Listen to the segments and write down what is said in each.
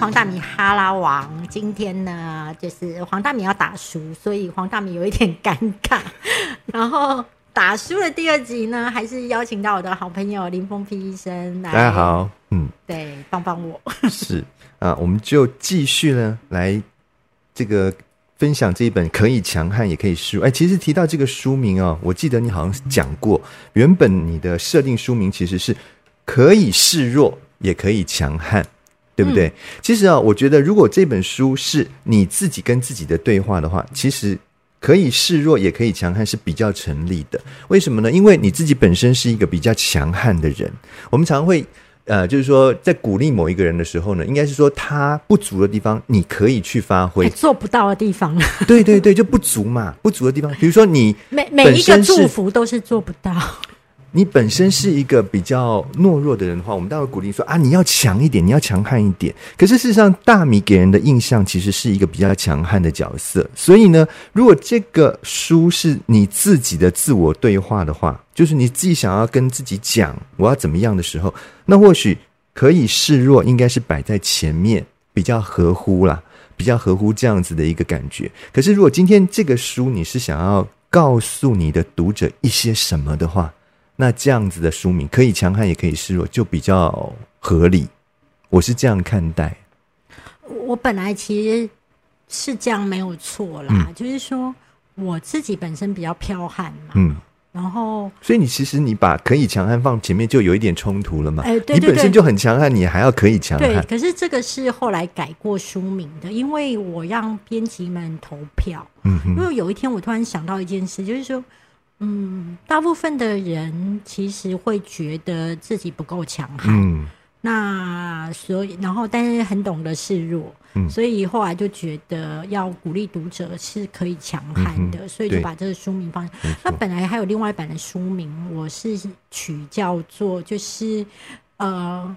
黄大米哈拉王。今天呢，就是黄大米要打输，所以黄大米有一点尴尬。然后打输的第二集呢，还是邀请到我的好朋友林峰皮医生来。大家好，嗯，对，帮帮我。是啊，我们就继续呢来这个分享这一本可以强悍也可以示弱。哎，其实提到这个书名哦，我记得你好像讲过，原本你的设定书名其实是可以示弱也可以强悍。对不对？其实啊，我觉得如果这本书是你自己跟自己的对话的话，其实可以示弱，也可以强悍，是比较成立的。为什么呢？因为你自己本身是一个比较强悍的人。我们常会呃，就是说在鼓励某一个人的时候呢，应该是说他不足的地方，你可以去发挥；做不到的地方，对对对，就不足嘛，不足的地方。比如说你每每一个祝福都是做不到。你本身是一个比较懦弱的人的话，我们待会鼓励说啊，你要强一点，你要强悍一点。可是事实上，大米给人的印象其实是一个比较强悍的角色。所以呢，如果这个书是你自己的自我对话的话，就是你自己想要跟自己讲我要怎么样的时候，那或许可以示弱，应该是摆在前面，比较合乎啦，比较合乎这样子的一个感觉。可是如果今天这个书你是想要告诉你的读者一些什么的话，那这样子的书名可以强悍也可以示弱，就比较合理。我是这样看待。我本来其实是这样没有错啦，就是说我自己本身比较剽悍嘛，嗯，然后所以你其实你把可以强悍放前面就有一点冲突了嘛？哎，对你本身就很强悍，你还要可以强悍。对，可是这个是后来改过书名的，因为我让编辑们投票。嗯，因为有一天我突然想到一件事，就是说。嗯，大部分的人其实会觉得自己不够强悍，嗯，那所以然后但是很懂得示弱，嗯，所以后来就觉得要鼓励读者是可以强悍的，所以就把这个书名放。那本来还有另外一版的书名，我是取叫做就是呃，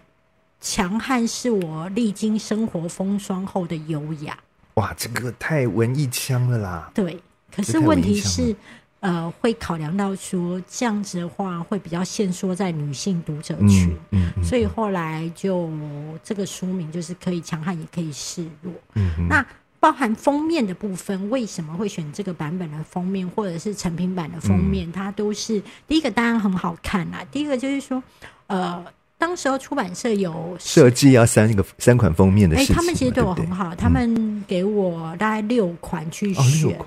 强悍是我历经生活风霜后的优雅。哇，这个太文艺腔了啦！对，可是问题是。呃，会考量到说这样子的话会比较限缩在女性读者群，所以后来就这个书名就是可以强悍也可以示弱。那包含封面的部分，为什么会选这个版本的封面，或者是成品版的封面？它都是第一个当然很好看啦，第一个就是说，呃。当时候出版社有设计要三个三款封面的事情，他们其实对我很好，他们给我大概六款去选，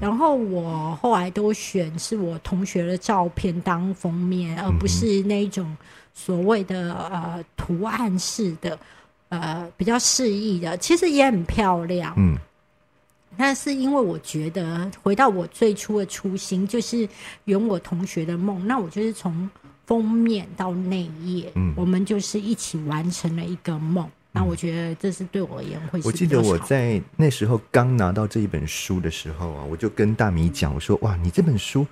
然后我后来都选是我同学的照片当封面，而不是那种所谓的呃图案式的呃比较适意的，其实也很漂亮。嗯，但是因为我觉得回到我最初的初心，就是圆我同学的梦，那我就是从。封面到内页，嗯，我们就是一起完成了一个梦。那我觉得这是对我而言会。我记得我在那时候刚拿到这一本书的时候啊，我就跟大米讲，我说：“哇，你这本书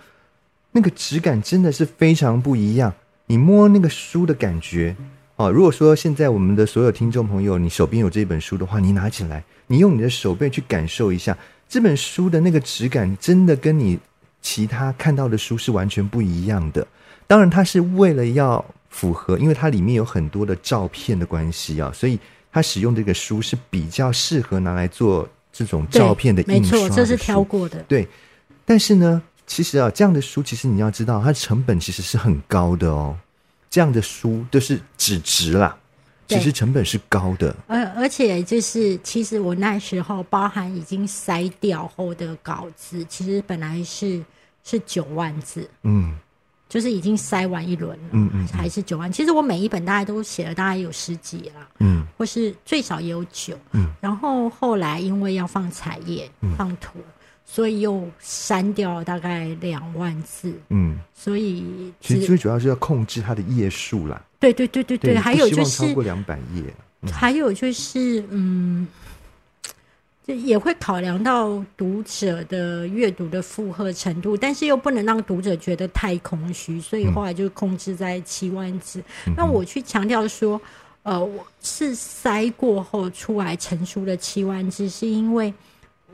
那个质感真的是非常不一样。你摸那个书的感觉哦，如果说现在我们的所有听众朋友，你手边有这本书的话，你拿起来，你用你的手背去感受一下这本书的那个质感，真的跟你其他看到的书是完全不一样的。”当然，它是为了要符合，因为它里面有很多的照片的关系啊，所以它使用这个书是比较适合拿来做这种照片的印刷。没错，这是挑过的。对，但是呢，其实啊，这样的书其实你要知道，它成本其实是很高的哦。这样的书都是纸质啦，其实成本是高的。而而且就是，其实我那时候包含已经筛掉后的稿子，其实本来是是九万字。嗯。就是已经筛完一轮了，嗯嗯，还是九万。其实我每一本大概都写了大概有十几啦，嗯，或是最少也有九，嗯。然后后来因为要放彩页、放图，所以又删掉大概两万字，嗯。所以其实最主要是要控制它的页数啦。对对对对对，还有就是超过两百页，还有就是嗯。也会考量到读者的阅读的负荷程度，但是又不能让读者觉得太空虚，所以后来就控制在七万字。那我去强调说，呃，我是筛过后出来成书的七万字，是因为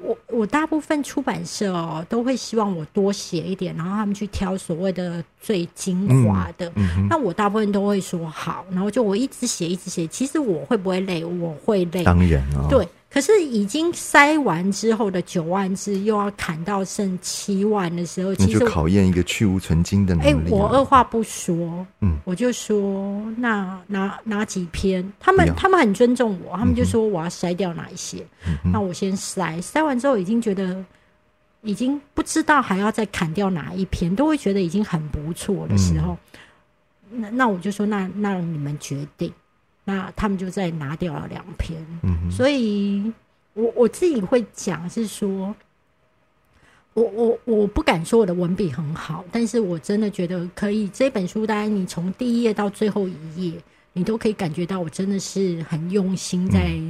我我大部分出版社哦都会希望我多写一点，然后他们去挑所谓的最精华的。那我大部分都会说好，然后就我一直写一直写。其实我会不会累？我会累，当然啊，对。可是已经塞完之后的九万字又要砍到剩七万的时候，其实考验一个去无存精的能力。哎，我二话不说，嗯，我就说那哪哪几篇，他们他们很尊重我，他们就说我要筛掉哪一些，那我先筛，筛完之后已经觉得已经不知道还要再砍掉哪一篇，都会觉得已经很不错的时候，那那我就说那那你们决定。那他们就再拿掉了两篇，所以我我自己会讲是说，我我我不敢说我的文笔很好，但是我真的觉得可以。这本书，当然你从第一页到最后一页，你都可以感觉到我真的是很用心在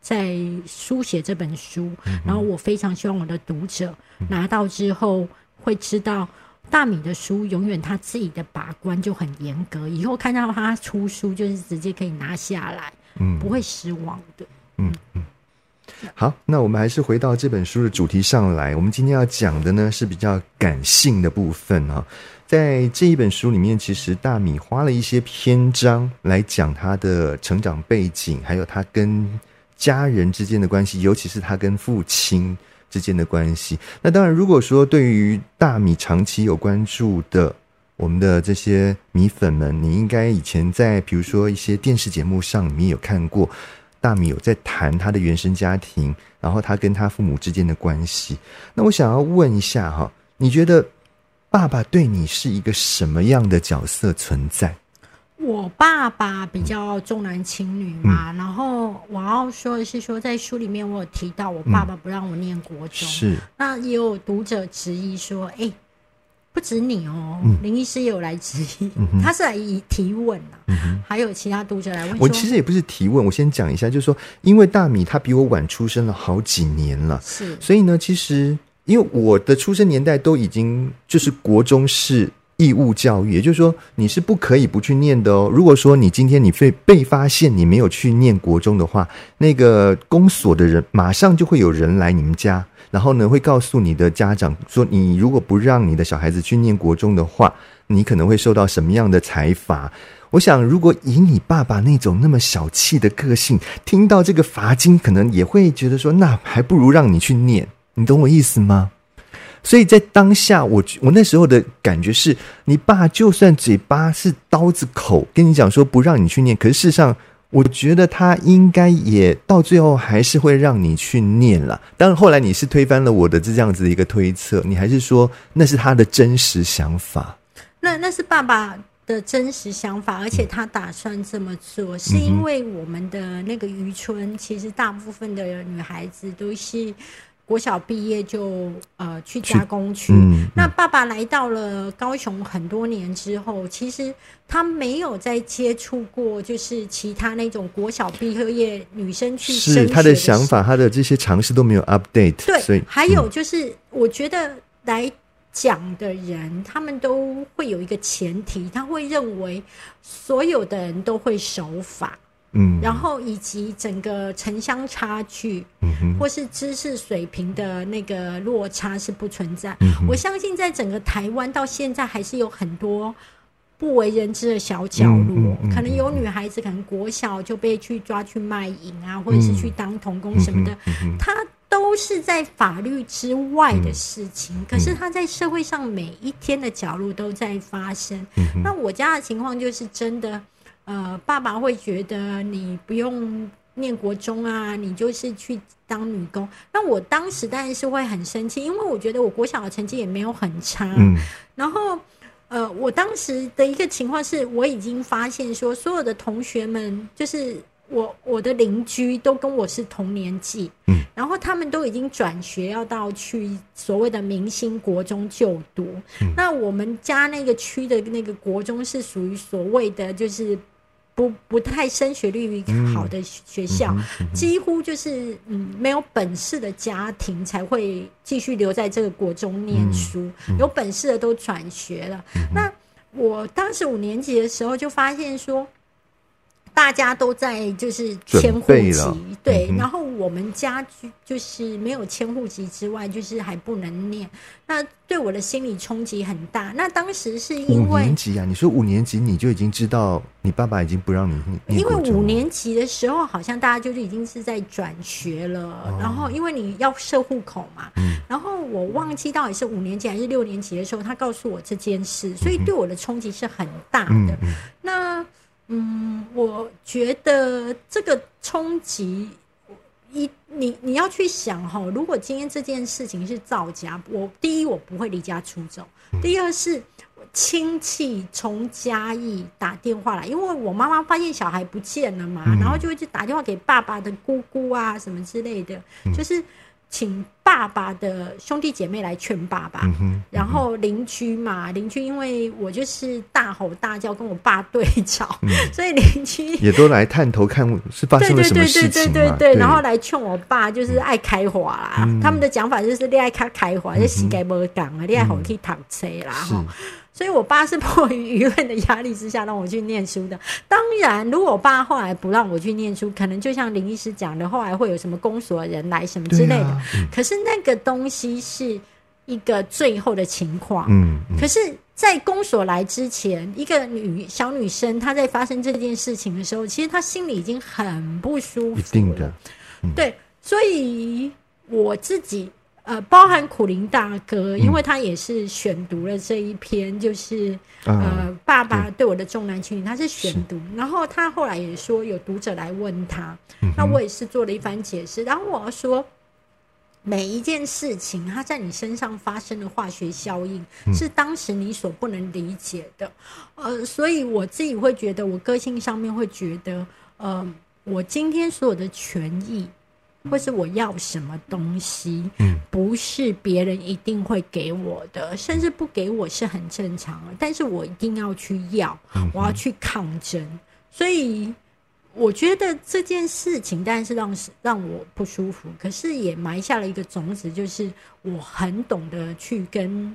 在书写这本书。然后我非常希望我的读者拿到之后会知道。大米的书永远他自己的把关就很严格，以后看到他出书就是直接可以拿下来，嗯，不会失望的。嗯嗯。好，那我们还是回到这本书的主题上来。我们今天要讲的呢是比较感性的部分啊，在这一本书里面，其实大米花了一些篇章来讲他的成长背景，还有他跟家人之间的关系，尤其是他跟父亲。之间的关系。那当然，如果说对于大米长期有关注的我们的这些米粉们，你应该以前在比如说一些电视节目上，你有看过大米有在谈他的原生家庭，然后他跟他父母之间的关系。那我想要问一下哈，你觉得爸爸对你是一个什么样的角色存在？我爸爸比较重男轻女嘛，然后我要说的是说，在书里面我有提到，我爸爸不让我念国中，是。那也有读者质疑说，哎，不止你哦，林医师也有来质疑，他是来以提问啊，还有其他读者来问。我其实也不是提问，我先讲一下，就是说，因为大米他比我晚出生了好几年了，是，所以呢，其实因为我的出生年代都已经就是国中是。义务教育，也就是说，你是不可以不去念的哦。如果说你今天你被被发现你没有去念国中的话，那个公所的人马上就会有人来你们家，然后呢会告诉你的家长说，你如果不让你的小孩子去念国中的话，你可能会受到什么样的财罚。我想，如果以你爸爸那种那么小气的个性，听到这个罚金，可能也会觉得说，那还不如让你去念。你懂我意思吗？所以在当下，我我那时候的感觉是，你爸就算嘴巴是刀子口，跟你讲说不让你去念，可是事实上，我觉得他应该也到最后还是会让你去念了。当然，后来你是推翻了我的这样子的一个推测，你还是说那是他的真实想法？那那是爸爸的真实想法，而且他打算这么做，是因为我们的那个渔村，其实大部分的女孩子都是。国小毕业就呃去加工去，那爸爸来到了高雄很多年之后，其实他没有再接触过，就是其他那种国小毕业女生去是他的想法，他的这些尝试都没有 update。对，所以还有就是，我觉得来讲的人，他们都会有一个前提，他会认为所有的人都会守法。嗯，然后以及整个城乡差距，嗯或是知识水平的那个落差是不存在。我相信在整个台湾到现在还是有很多不为人知的小角落，可能有女孩子可能国小就被去抓去卖淫啊，或者是去当童工什么的，她都是在法律之外的事情，可是她在社会上每一天的角落都在发生。那我家的情况就是真的。呃，爸爸会觉得你不用念国中啊，你就是去当女工。那我当时当然是会很生气，因为我觉得我国小的成绩也没有很差。嗯。然后，呃，我当时的一个情况是，我已经发现说，所有的同学们，就是我我的邻居都跟我是同年纪。嗯。然后他们都已经转学要到去所谓的明星国中就读。嗯。那我们家那个区的那个国中是属于所谓的就是。不不太升学率好的学校，几乎就是嗯没有本事的家庭才会继续留在这个国中念书，有本事的都转学了。那我当时五年级的时候就发现说，大大家都在就是迁户籍，对，然后我们家就就是没有迁户籍之外，就是还不能念，那对我的心理冲击很大。那当时是因为五年级啊，你说五年级你就已经知道你爸爸已经不让你念，因为五年级的时候好像大家就是已经是在转学了，然后因为你要设户口嘛，然后我忘记到底是五年级还是六年级的时候，他告诉我这件事，所以对我的冲击是很大的。那嗯，我觉得这个冲击，一你你要去想哈，如果今天这件事情是造假，我第一我不会离家出走，第二是亲戚从嘉义打电话来，因为我妈妈发现小孩不见了嘛，然后就会去打电话给爸爸的姑姑啊什么之类的，就是请。爸爸的兄弟姐妹来劝爸爸，然后邻居嘛，邻居因为我就是大吼大叫跟我爸对吵，所以邻居也都来探头看是发生了什么事情对对对，然后来劝我爸，就是爱开花啦。他们的讲法就是恋爱开开花，就膝盖不讲啊，恋爱好可以躺车啦哈。所以，我爸是迫于舆论的压力之下让我去念书的。当然，如果我爸后来不让我去念书，可能就像林医师讲的，后来会有什么公所人来什么之类的。可是。那个东西是一个最后的情况，嗯，可是，在公所来之前，一个女小女生她在发生这件事情的时候，其实她心里已经很不舒服，一定的，对，所以我自己呃，包含苦林大哥，因为他也是选读了这一篇，就是呃，爸爸对。我的重男轻女，他是选读，然后他后来也说有读者来问他，那我也是做了一番解释，然后我要说。每一件事情，它在你身上发生的化学效应，是当时你所不能理解的。呃，所以我自己会觉得，我个性上面会觉得，呃，我今天所有的权益，或是我要什么东西，嗯，不是别人一定会给我的，甚至不给我是很正常的。但是我一定要去要，我要去抗争，所以。我觉得这件事情当然是让让我不舒服，可是也埋下了一个种子，就是我很懂得去跟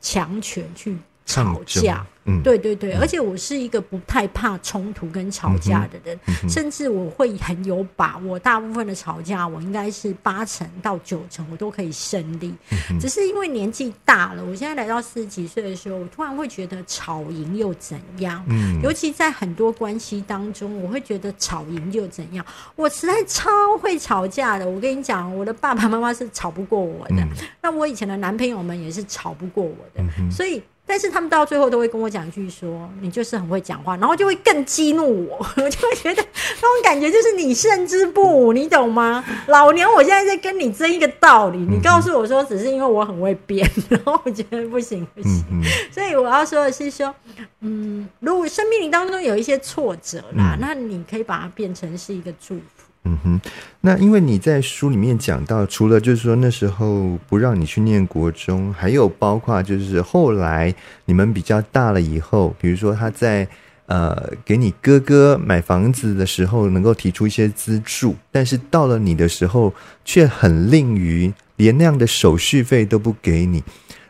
强权去吵架。嗯，对对对，而且我是一个不太怕冲突跟吵架的人，甚至我会很有把握，大部分的吵架我应该是八成到九成我都可以胜利。只是因为年纪大了，我现在来到四十几岁的时候，我突然会觉得吵赢又怎样？嗯，尤其在很多关系当中，我会觉得吵赢又怎样？我实在超会吵架的。我跟你讲，我的爸爸妈妈是吵不过我的，那我以前的男朋友们也是吵不过我的，所以。但是他们到最后都会跟我讲一句说：“你就是很会讲话。”然后就会更激怒我，我就会觉得那种感觉就是你胜之不武，你懂吗？老娘我现在在跟你争一个道理，你告诉我说只是因为我很会编，然后我觉得不行不行。所以我要说的是说，嗯，如果生命里当中有一些挫折啦，那你可以把它变成是一个祝福。嗯哼，那因为你在书里面讲到，除了就是说那时候不让你去念国中，还有包括就是后来你们比较大了以后，比如说他在呃给你哥哥买房子的时候，能够提出一些资助，但是到了你的时候却很吝于连那样的手续费都不给你。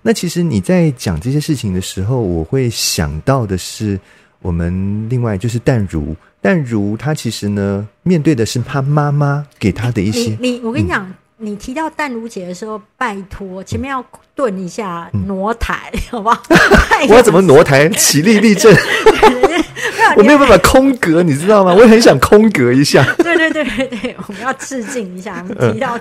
那其实你在讲这些事情的时候，我会想到的是我们另外就是淡如。但如他其实呢，面对的是他妈妈给他的一些。你我跟你讲，你提到淡如姐的时候，拜托前面要顿一下挪台，好不好？我要怎么挪台？起立立正。我没有办法空格，你知道吗？我也很想空格一下。对对对对对，我们要致敬一下，提到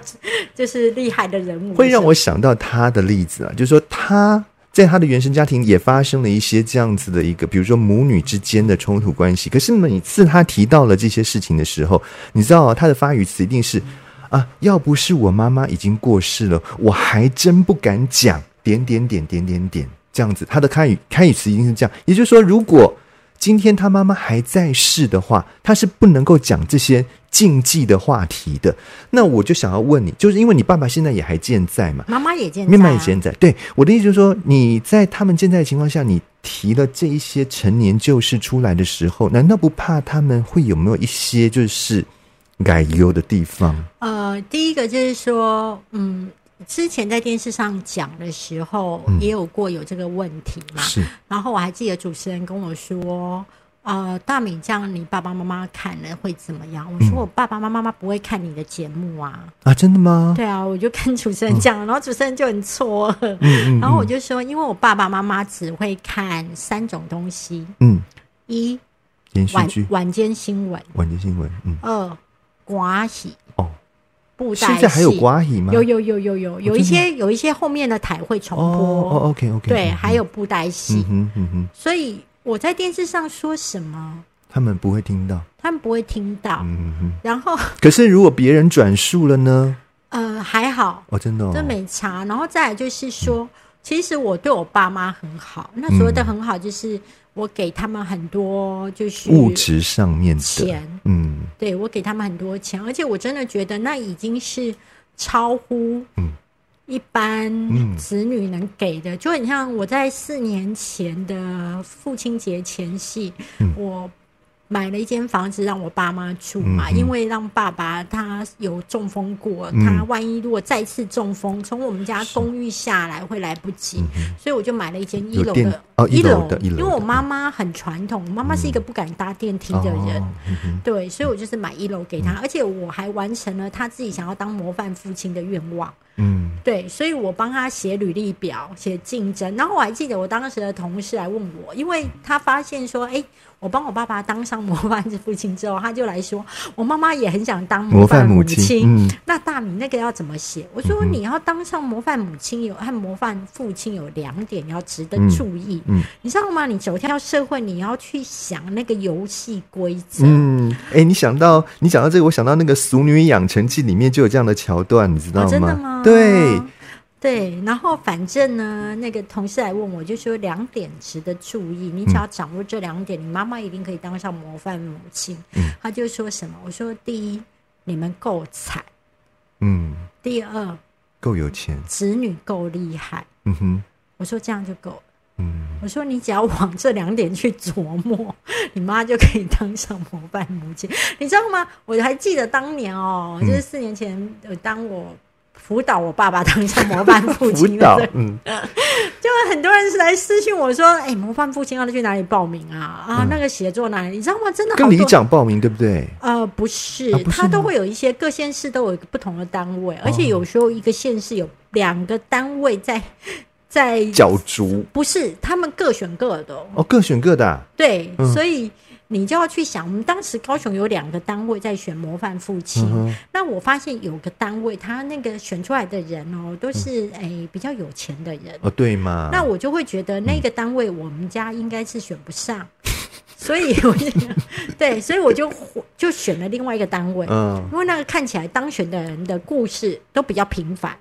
就是厉害的人物，会让我想到他的例子啊，就是说他。在他的原生家庭也发生了一些这样子的一个，比如说母女之间的冲突关系。可是每次他提到了这些事情的时候，你知道他的发语词一定是啊，要不是我妈妈已经过世了，我还真不敢讲点点点点点点这样子。他的开语开语词一定是这样，也就是说，如果。今天他妈妈还在世的话，他是不能够讲这些禁忌的话题的。那我就想要问你，就是因为你爸爸现在也还健在嘛？妈妈也健在，妈妈也健在。对，我的意思就是说，你在他们健在的情况下，你提了这一些陈年旧事出来的时候，难道不怕他们会有没有一些就是改优的地方？呃，第一个就是说，嗯。之前在电视上讲的时候，也有过有这个问题嘛。是。然后我还记得主持人跟我说：“呃，大米这样你爸爸妈妈看了会怎么样？我说我爸爸妈妈不会看你的节目啊。啊，真的吗？对啊，我就跟主持人讲，然后主持人就很错愕。然后我就说，因为我爸爸妈妈只会看三种东西。嗯，一晚晚间新闻，晚间新闻。嗯。二瓜喜哦，布袋戏。现在还有瓜戏吗？有有有有有有一些有一些后面的台会重播。哦，OK OK。对，还有布袋戏。嗯嗯哼。所以。我在电视上说什么，他们不会听到，他们不会听到。嗯哼，然后，可是如果别人转述了呢？呃，还好，哦，真的，这没查。然后再来就是说，其实我对我爸妈很好，那所谓的很好，就是我给他们很多，就是物质上面的钱。嗯，对我给他们很多钱，而且我真的觉得那已经是超乎嗯。一般子女能给的，就很像我在四年前的父亲节前夕，我。买了一间房子让我爸妈住嘛，因为让爸爸他有中风过，他万一如果再次中风，从我们家公寓下来会来不及，所以我就买了一间一楼的，一楼。的，因为我妈妈很传统，妈妈是一个不敢搭电梯的人，对，所以我就是买一楼给他，而且我还完成了他自己想要当模范父亲的愿望，嗯，对，所以我帮他写履历表，写竞争，然后我还记得我当时的同事来问我，因为他发现说，哎。我帮我爸爸当上模范父亲之后，他就来说，我妈妈也很想当模范母亲。那大米那个要怎么写？我说你要当上模范母亲有和模范父亲有两点要值得注意。嗯，你知道吗？你走跳社会，你要去想那个游戏规则。嗯，哎，你想到你讲到这个，我想到那个《俗女养成记》里面就有这样的桥段，你知道吗？真的吗？对。对，然后反正呢，那个同事来问我，就说两点值得注意，你只要掌握这两点，你妈妈一定可以当上模范母亲。他就说什么？我说第一，你们够惨，嗯；第二，够有钱，子女够厉害。嗯哼，我说这样就够了。嗯，我说你只要往这两点去琢磨，你妈就可以当上模范母亲。你知道吗？我还记得当年哦，就是四年前，当我。辅导我爸爸当上模范父亲的，嗯，就很多人是来私信我说：“哎，模范父亲要去哪里报名啊？啊，那个写作哪里？你知道吗？真的跟里长报名对不对？呃，不是，他都会有一些各县市都有不同的单位，而且有时候一个县市有两个单位在在角逐，不是他们各选各的哦，各选各的，对，所以。你就要去想，我们当时高雄有两个单位在选模范父亲，那我发现有个单位，他那个选出来的人哦，都是诶比较有钱的人。哦，对吗？那我就会觉得那个单位我们家应该是选不上，所以我就对，所以我就就选了另外一个单位，嗯，因为那个看起来当选的人的故事都比较平凡。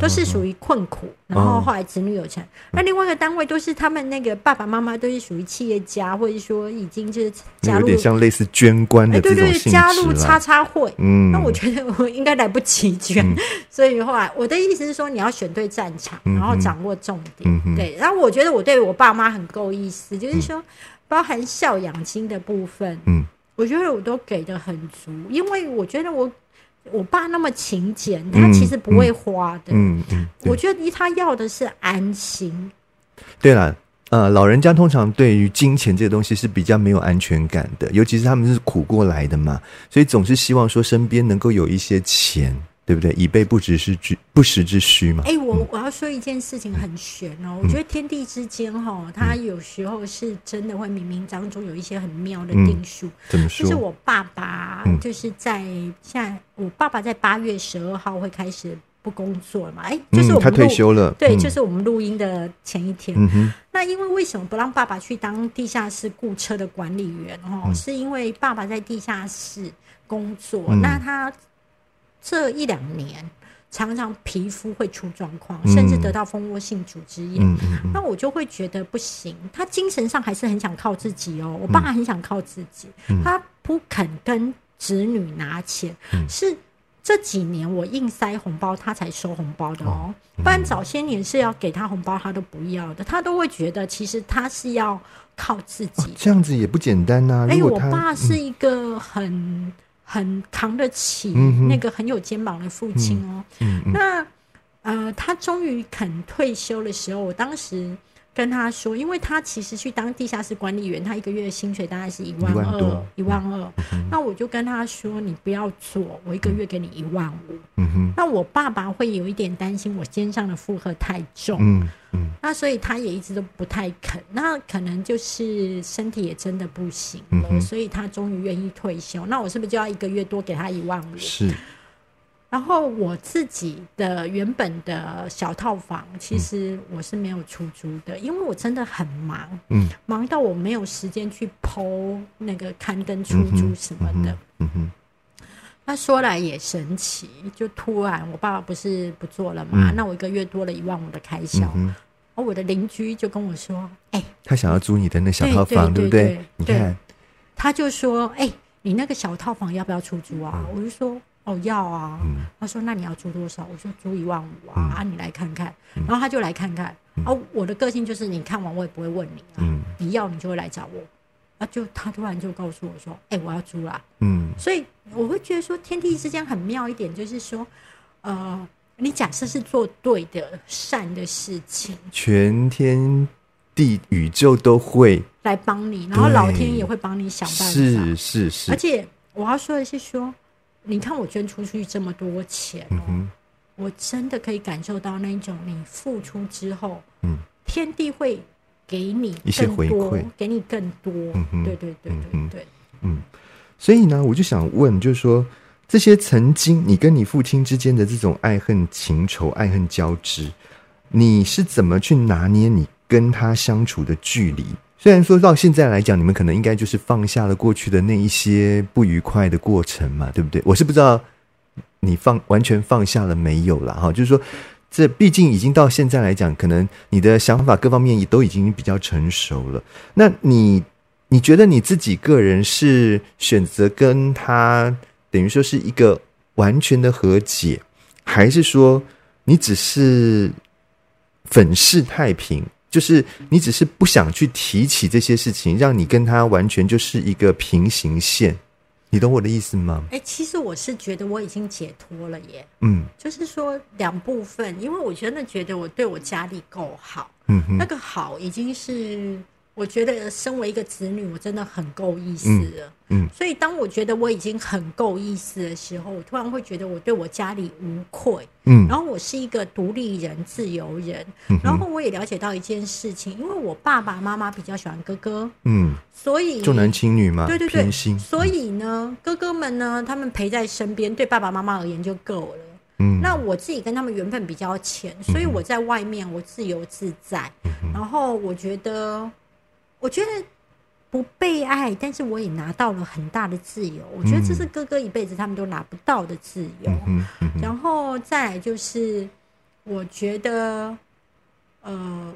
都是属于困苦，然后后来子女有成。那另外一个单位都是他们那个爸爸妈妈都是属于企业家，或者说已经就是加入，有点像类似捐官的对对加入叉叉会。嗯，那我觉得我应该来不及捐，所以后来我的意思是说，你要选对战场，然后掌握重点。对，然后我觉得我对我爸妈很够意思，就是说包含孝养金的部分，嗯，我觉得我都给的很足，因为我觉得我。我爸那么勤俭，他其实不会花的。嗯嗯，我觉得他要的是安心。对了，呃，老人家通常对于金钱这个东西是比较没有安全感的，尤其是他们是苦过来的嘛，所以总是希望说身边能够有一些钱。对不对？以备不时之需，不时之需嘛。哎，我我要说一件事情很玄哦。我觉得天地之间哈，它有时候是真的会冥冥当中有一些很妙的定数。怎么说？就是我爸爸，就是在现在，我爸爸在八月十二号会开始不工作了嘛？哎，就是我们他退休了。对，就是我们录音的前一天。那因为为什么不让爸爸去当地下室雇车的管理员？哦，是因为爸爸在地下室工作，那他。这一两年，常常皮肤会出状况，甚至得到蜂窝性组织炎。那我就会觉得不行。他精神上还是很想靠自己哦。我爸很想靠自己，他不肯跟子女拿钱。是这几年我硬塞红包，他才收红包的哦。不然早些年是要给他红包，他都不要的。他都会觉得其实他是要靠自己。这样子也不简单呐。哎，我爸是一个很。很扛得起那个很有肩膀的父亲哦。那呃，他终于肯退休的时候，我当时跟他说，因为他其实去当地下室管理员，他一个月的薪水大概是一万二，一万二。那我就跟他说，你不要做，我一个月给你一万五。嗯哼。那我爸爸会有一点担心我肩上的负荷太重。嗯嗯。那所以他也一直都不太肯。那可能就是身体也真的不行了，所以他终于愿意退休。那我是不是就要一个月多给他一万五？是。然后我自己的原本的小套房，其实我是没有出租的，因为我真的很忙，嗯，忙到我没有时间去剖那个刊登出租什么的。嗯哼。那说来也神奇，就突然我爸爸不是不做了嘛，那我一个月多了一万五的开销，而我的邻居就跟我说：“哎，他想要租你的那小套房，对不对？你看，他就说：哎，你那个小套房要不要出租啊？我就说。”哦，要啊！他说：“那你要租多少？”我说：“租一万五啊！”啊，你来看看。然后他就来看看。啊，我的个性就是，你看完我也不会问你啊。你要你就会来找我。啊，就他突然就告诉我说：“哎，我要租啦。”嗯，所以我会觉得说，天地之间很妙一点，就是说，呃，你假设是做对的善的事情，全天地宇宙都会来帮你，然后老天也会帮你想办法。是是是。而且我要说的是说。你看我捐出去这么多钱哦，我真的可以感受到那种你付出之后，嗯，天地会给你一些回馈，给你更多，嗯对对对对对，嗯，所以呢，我就想问，就是说这些曾经你跟你父亲之间的这种爱恨情仇、爱恨交织，你是怎么去拿捏你跟他相处的距离？虽然说到现在来讲，你们可能应该就是放下了过去的那一些不愉快的过程嘛，对不对？我是不知道你放完全放下了没有了哈，就是说，这毕竟已经到现在来讲，可能你的想法各方面也都已经比较成熟了。那你你觉得你自己个人是选择跟他等于说是一个完全的和解，还是说你只是粉饰太平？就是你只是不想去提起这些事情，让你跟他完全就是一个平行线，你懂我的意思吗？哎，其实我是觉得我已经解脱了耶。嗯，就是说两部分，因为我真的觉得我对我家里够好，嗯，那个好已经是。我觉得身为一个子女，我真的很够意思了。嗯，所以当我觉得我已经很够意思的时候，我突然会觉得我对我家里无愧。嗯，然后我是一个独立人、自由人。嗯，然后我也了解到一件事情，因为我爸爸妈妈比较喜欢哥哥。嗯，所以重男轻女嘛，对对对，所以呢，哥哥们呢，他们陪在身边，对爸爸妈妈而言就够了。嗯，那我自己跟他们缘分比较浅，所以我在外面我自由自在。然后我觉得。我觉得不被爱，但是我也拿到了很大的自由。我觉得这是哥哥一辈子他们都拿不到的自由。然后再来就是，我觉得呃，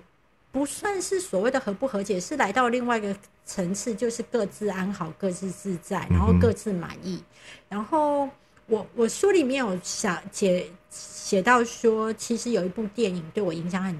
不算是所谓的和不和解，是来到另外一个层次，就是各自安好，各自自在，然后各自满意。然后我我书里面有想写写到说，其实有一部电影对我影响很。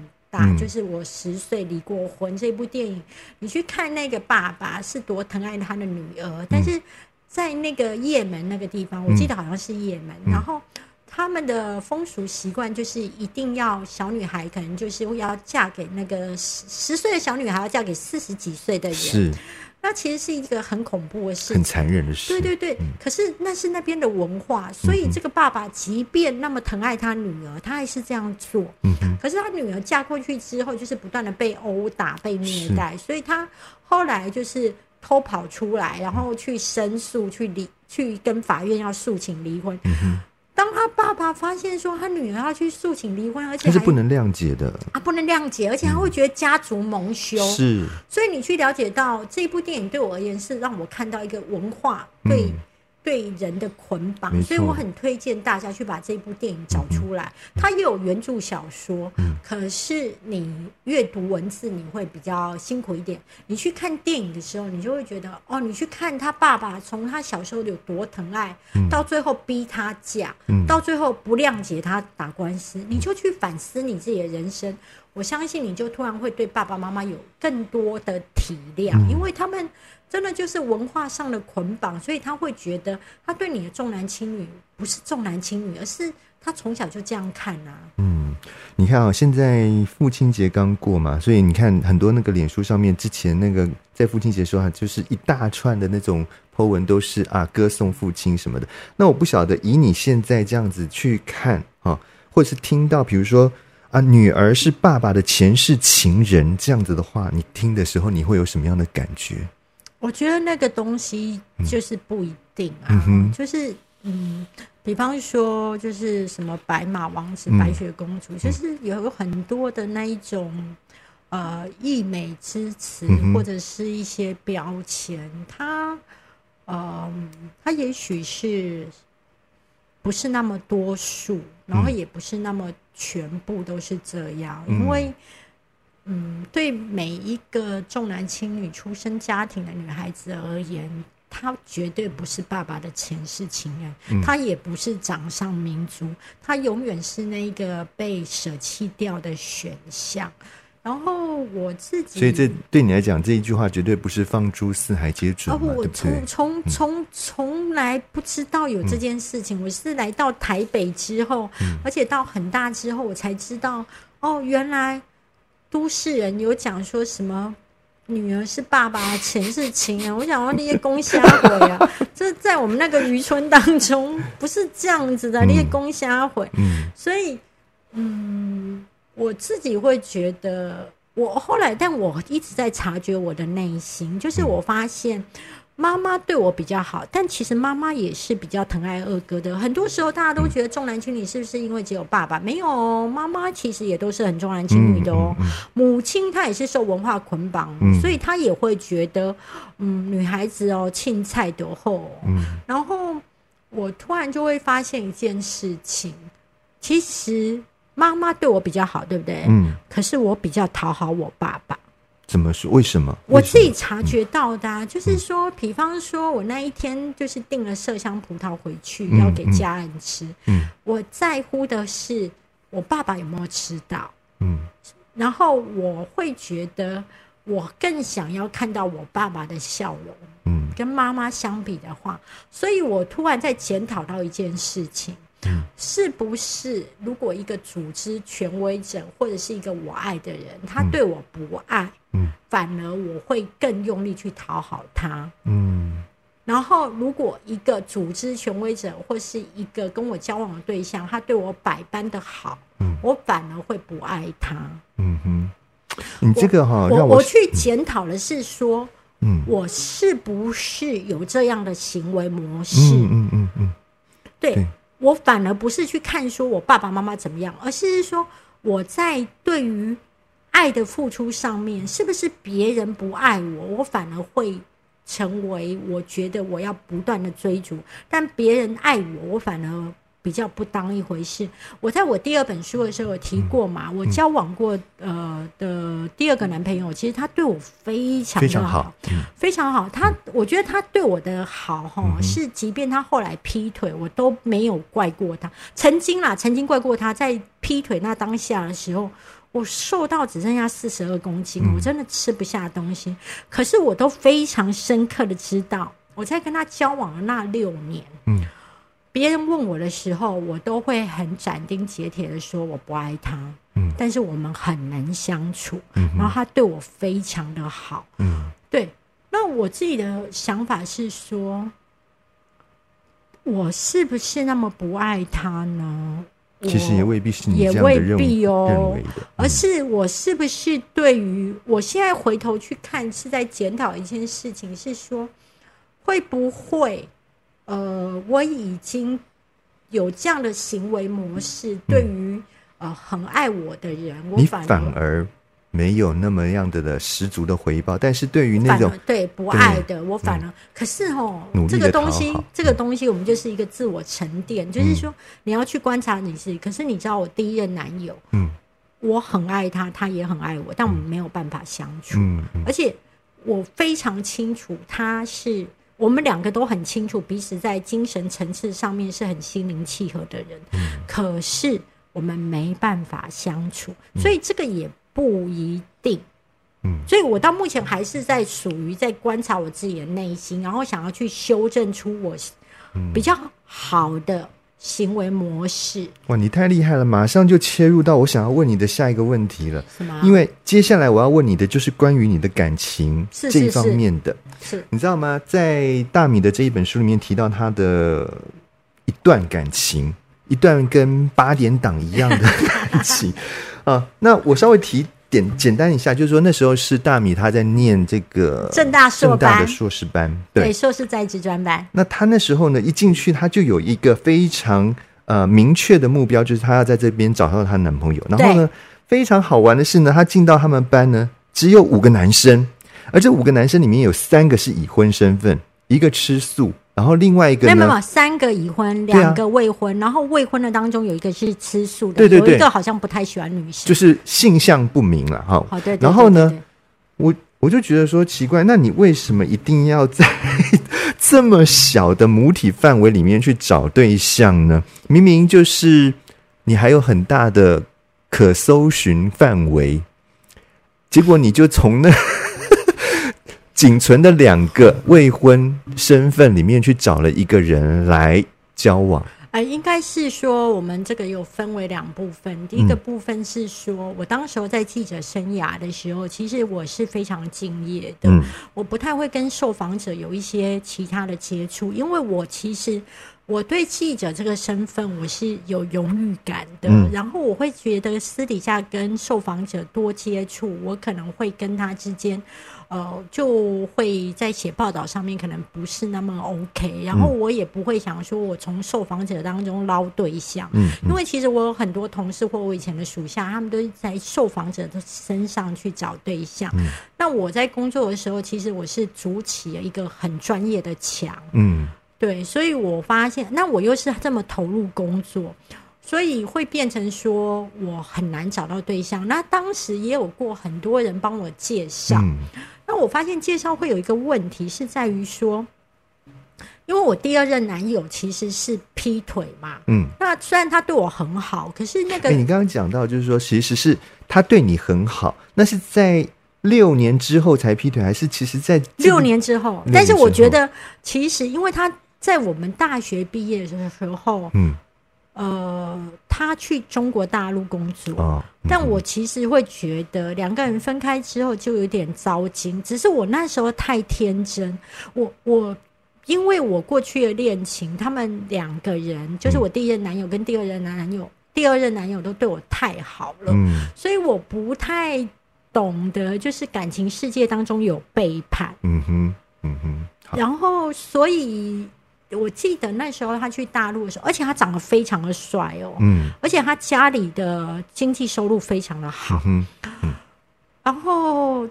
就是我十岁离过婚这部电影，你去看那个爸爸是多疼爱他的女儿，但是在那个也门那个地方，我记得好像是也门，然后他们的风俗习惯就是一定要小女孩可能就是要嫁给那个十十岁的小女孩要嫁给四十几岁的人。那其实是一个很恐怖的事，很残忍的事。对对对，可是那是那边的文化，所以这个爸爸即便那么疼爱他女儿，他还是这样做。嗯可是他女儿嫁过去之后，就是不断的被殴打、被虐待，所以他后来就是偷跑出来，然后去申诉，去离，去跟法院要诉请离婚。嗯当他爸爸发现说他女儿要去诉请离婚，而且他是不能谅解的啊，不能谅解，而且他会觉得家族蒙羞。是，所以你去了解到这一部电影对我而言是让我看到一个文化对。对人的捆绑，所以我很推荐大家去把这部电影找出来。它也有原著小说，可是你阅读文字你会比较辛苦一点。你去看电影的时候，你就会觉得哦，你去看他爸爸从他小时候有多疼爱，到最后逼他嫁，到最后不谅解他打官司，你就去反思你自己的人生。我相信你就突然会对爸爸妈妈有更多的体谅，因为他们。真的就是文化上的捆绑，所以他会觉得他对你的重男轻女不是重男轻女，而是他从小就这样看啊。嗯，你看啊，现在父亲节刚过嘛，所以你看很多那个脸书上面之前那个在父亲节时候，就是一大串的那种 po 文都是啊歌颂父亲什么的。那我不晓得以你现在这样子去看啊，或者是听到比如说啊女儿是爸爸的前世情人这样子的话，你听的时候你会有什么样的感觉？我觉得那个东西就是不一定啊，就是嗯，比方说就是什么白马王子、白雪公主，就是有很多的那一种呃溢美之词或者是一些标签，它呃它也许是不是那么多数，然后也不是那么全部都是这样，因为。嗯，对每一个重男轻女出身家庭的女孩子而言，她绝对不是爸爸的前世情人，她也不是掌上明珠，她永远是那个被舍弃掉的选项。然后我自己，所以这对你来讲，这一句话绝对不是放诸四海皆准嘛？我从从从从来不知道有这件事情，我是来到台北之后，而且到很大之后，我才知道，哦，原来。都市人有讲说什么女儿是爸爸钱是情人，我想说那些公虾毁啊，这在我们那个渔村当中不是这样子的，那些公虾毁。嗯，所以嗯，我自己会觉得，我后来，但我一直在察觉我的内心，就是我发现。妈妈对我比较好，但其实妈妈也是比较疼爱二哥的。很多时候大家都觉得重男轻女是不是因为只有爸爸？没有，妈妈其实也都是很重男轻女的哦。母亲她也是受文化捆绑，所以她也会觉得，嗯，女孩子哦，青菜多厚。嗯，然后我突然就会发现一件事情，其实妈妈对我比较好，对不对？嗯。可是我比较讨好我爸爸。怎么说？为什么？我自己察觉到的，就是说，比方说，我那一天就是订了麝香葡萄回去要给家人吃。嗯，我在乎的是我爸爸有没有吃到。嗯，然后我会觉得，我更想要看到我爸爸的笑容。嗯，跟妈妈相比的话，所以我突然在检讨到一件事情。是不是如果一个组织权威者或者是一个我爱的人，他对我不爱，嗯，反而我会更用力去讨好他，嗯。然后如果一个组织权威者或是一个跟我交往的对象，他对我百般的好，嗯，我反而会不爱他，嗯哼。你这个哈，我我去检讨的是说，嗯，我是不是有这样的行为模式？嗯嗯嗯嗯，对。我反而不是去看说我爸爸妈妈怎么样，而是说我在对于爱的付出上面，是不是别人不爱我，我反而会成为我觉得我要不断的追逐，但别人爱我，我反而。比较不当一回事。我在我第二本书的时候有提过嘛，我交往过呃的第二个男朋友，其实他对我非常非常好，非常好。他我觉得他对我的好哈，是即便他后来劈腿，我都没有怪过他。曾经啦，曾经怪过他，在劈腿那当下的时候，我瘦到只剩下四十二公斤，我真的吃不下东西。可是我都非常深刻的知道，我在跟他交往的那六年，嗯。别人问我的时候，我都会很斩钉截铁的说我不爱他。嗯，但是我们很能相处。嗯，然后他对我非常的好。嗯，对。那我自己的想法是说，我是不是那么不爱他呢？其实也未必是你也未必哦，而是我是不是对于我现在回头去看，是在检讨一件事情，是说会不会？呃，我已经有这样的行为模式，对于呃很爱我的人，我反而没有那么样的的十足的回报。但是对于那种对不爱的，我反而可是哦，这个东西，这个东西，我们就是一个自我沉淀，就是说你要去观察你自己。可是你知道，我第一任男友，嗯，我很爱他，他也很爱我，但我们没有办法相处。嗯，而且我非常清楚他是。我们两个都很清楚，彼此在精神层次上面是很心灵契合的人，可是我们没办法相处，所以这个也不一定。嗯，所以我到目前还是在属于在观察我自己的内心，然后想要去修正出我比较好的。行为模式。哇，你太厉害了，马上就切入到我想要问你的下一个问题了。什么？因为接下来我要问你的就是关于你的感情是这一方面的。是你知道吗？在大米的这一本书里面提到他的一段感情，一段跟八点档一样的感情 啊。那我稍微提点简单一下，就是说那时候是大米他在念这个正大硕正大的硕士班，对，对。硕士在职专班。那他那时候呢，一进去他就有一个非常呃明确的目标，就是他要在这边找到她男朋友。然后呢，非常好玩的是呢，他进到他们班呢，只有五个男生，而这五个男生里面有三个是已婚身份，一个吃素，然后另外一个呢没有没有，三个已婚，两个未婚，然后未婚的当中有一个是吃素的，对对对有一个好像不太喜欢女性。就是性向不明了哈。好，对对。然后呢我我就觉得说奇怪，那你为什么一定要在这么小的母体范围里面去找对象呢？明明就是你还有很大的可搜寻范围，结果你就从那仅存的两个未婚身份里面去找了一个人来交往。呃，应该是说我们这个有分为两部分。第一个嗯部分是说，我当时候在记者生涯的时候，其实我是非常敬业的，嗯我不太会跟受访者有一些其他的接触，因为我其实我对记者这个身份我是有荣誉感的，嗯然后我会觉得私底下跟受访者多接触，我可能会跟他之间。呃，就会在写报道上面可能不是那么 OK，然后我也不会想说我从受访者当中捞对象，嗯因为其实我有很多同事或我以前的属下，他们都是在受访者的身上去找对象。嗯。那我在工作的时候，其实我是筑起了一个很专业的墙，嗯。对，所以我发现，那我又是这么投入工作，所以会变成说我很难找到对象。那当时也有过很多人帮我介绍，嗯那我发现介绍会有一个问题是在于说，因为我第二任男友其实是劈腿嘛，嗯。那虽然他对我很好，可是那个、哎、你刚刚讲到，就是说，其实是他对你很好，那是在六年之后才劈腿，还是其实在六年之后，但是我觉得其实因为他在我们大学毕业的时候，嗯呃，他去中国大陆工作。哦，嗯但我其实会觉得两个人分开之后就有点糟心，只是我那时候太天真，我我因为我过去的恋情，他们两个人就是我第一任男友跟第二任男友，第二任男友都对我太好了，嗯。所以我不太懂得就是感情世界当中有背叛，嗯哼嗯哼，然后所以我记得那时候他去大陆的时候，而且他长得非常的帅哦，嗯。而且他家里的经济收入非常的好。嗯，哼然后，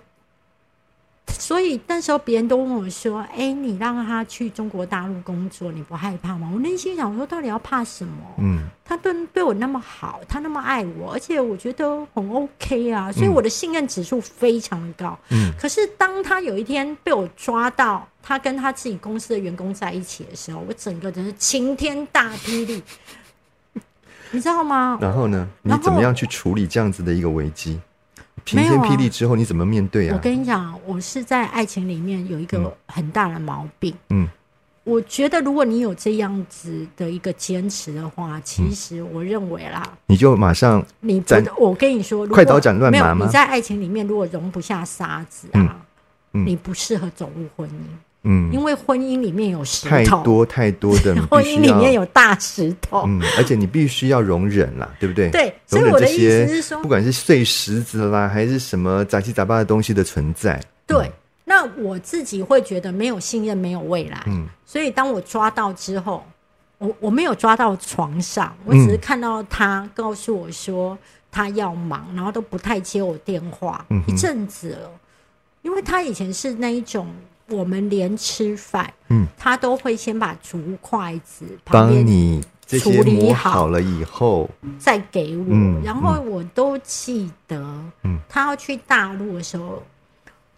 所以那时候别人都问我说：“哎、你让他去中国大陆工作，你不害怕吗？”我内心想说，到底要怕什么？嗯他对对我那么好，他那么爱我，而且我觉得很 OK 啊，所以我的信任指数非常的高。嗯可是当他有一天被我抓到，他跟他自己公司的员工在一起的时候，我整个真是晴天大霹雳，你知道吗？然后呢，你怎么样去处理这样子的一个危机？晴天霹雳之后，你怎么面对我啊？跟你讲，我是在爱情里面有一个很大的毛病。嗯。我觉得如果你有这样子的一个坚持的话，其实我认为啦，你就马上你不斩，我跟你说，快刀斩乱麻你在爱情里面如果容不下沙子啊，你不适合走入婚姻，嗯，因为婚姻里面有石头太头，多太多的，婚姻里面有大石头。嗯，而且你必须要容忍啦，对不对？对所以我的意思些是说不管是碎石子啦，还是什么杂七杂八的东西的存在，对，那我自己会觉得没有信任，没有未来。嗯所以当我抓到之后，我我没有抓到床上，我只是看到他告诉我说他要忙，然后都不太接我电话，嗯一阵子了。因为他以前是那一种，我们连吃饭，嗯，他都会先把竹筷子旁帮边你这些处理磨好好了以后，再给我，嗯。然后我都记得，嗯。他要去大陆的时候，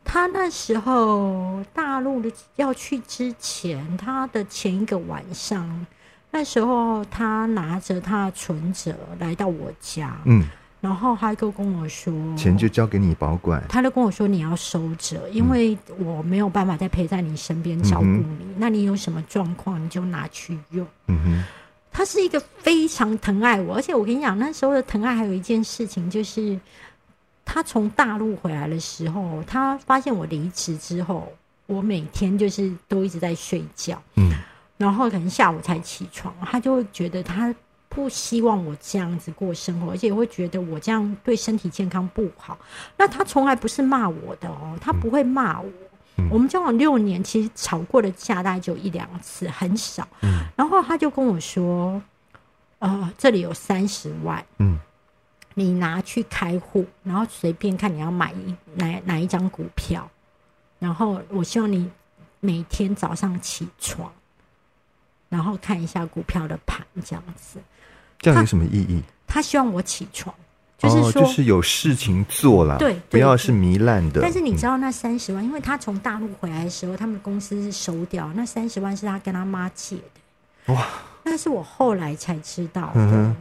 他那时候大陆的要去之前，他的前一个晚上，那时候他拿着他的存折来到我家，嗯，然后他就跟我说，钱就交给你保管，他就跟我说你要收着，因为我没有办法再陪在你身边照顾你，那你有什么状况你就拿去用。嗯哼，他是一个非常疼爱我，而且我跟你讲，那时候的疼爱还有一件事情，就是他从大陆回来的时候，他发现我离职之后，我每天就是都一直在睡觉，嗯，然后可能下午才起床，他就会觉得他不希望我这样子过生活，而且会觉得我这样对身体健康不好。那他从来不是骂我的哦，他不会骂我。我们交往六年，其实吵过的架大概就一两次，很少。嗯，然后他就跟我说：“呃，这里有三十万，嗯，你拿去开户，然后随便看你要买一哪哪一张股票，然后我希望你每天早上起床，然后看一下股票的盘，这样子。这样有什么意义？他希望我起床。”就是说，就是有事情做了，对，不要是糜烂的。但是你知道那三十万，因为他从大陆回来的时候，他们公司是收掉那三十万，是他跟他妈借的。哇，那是我后来才知道的。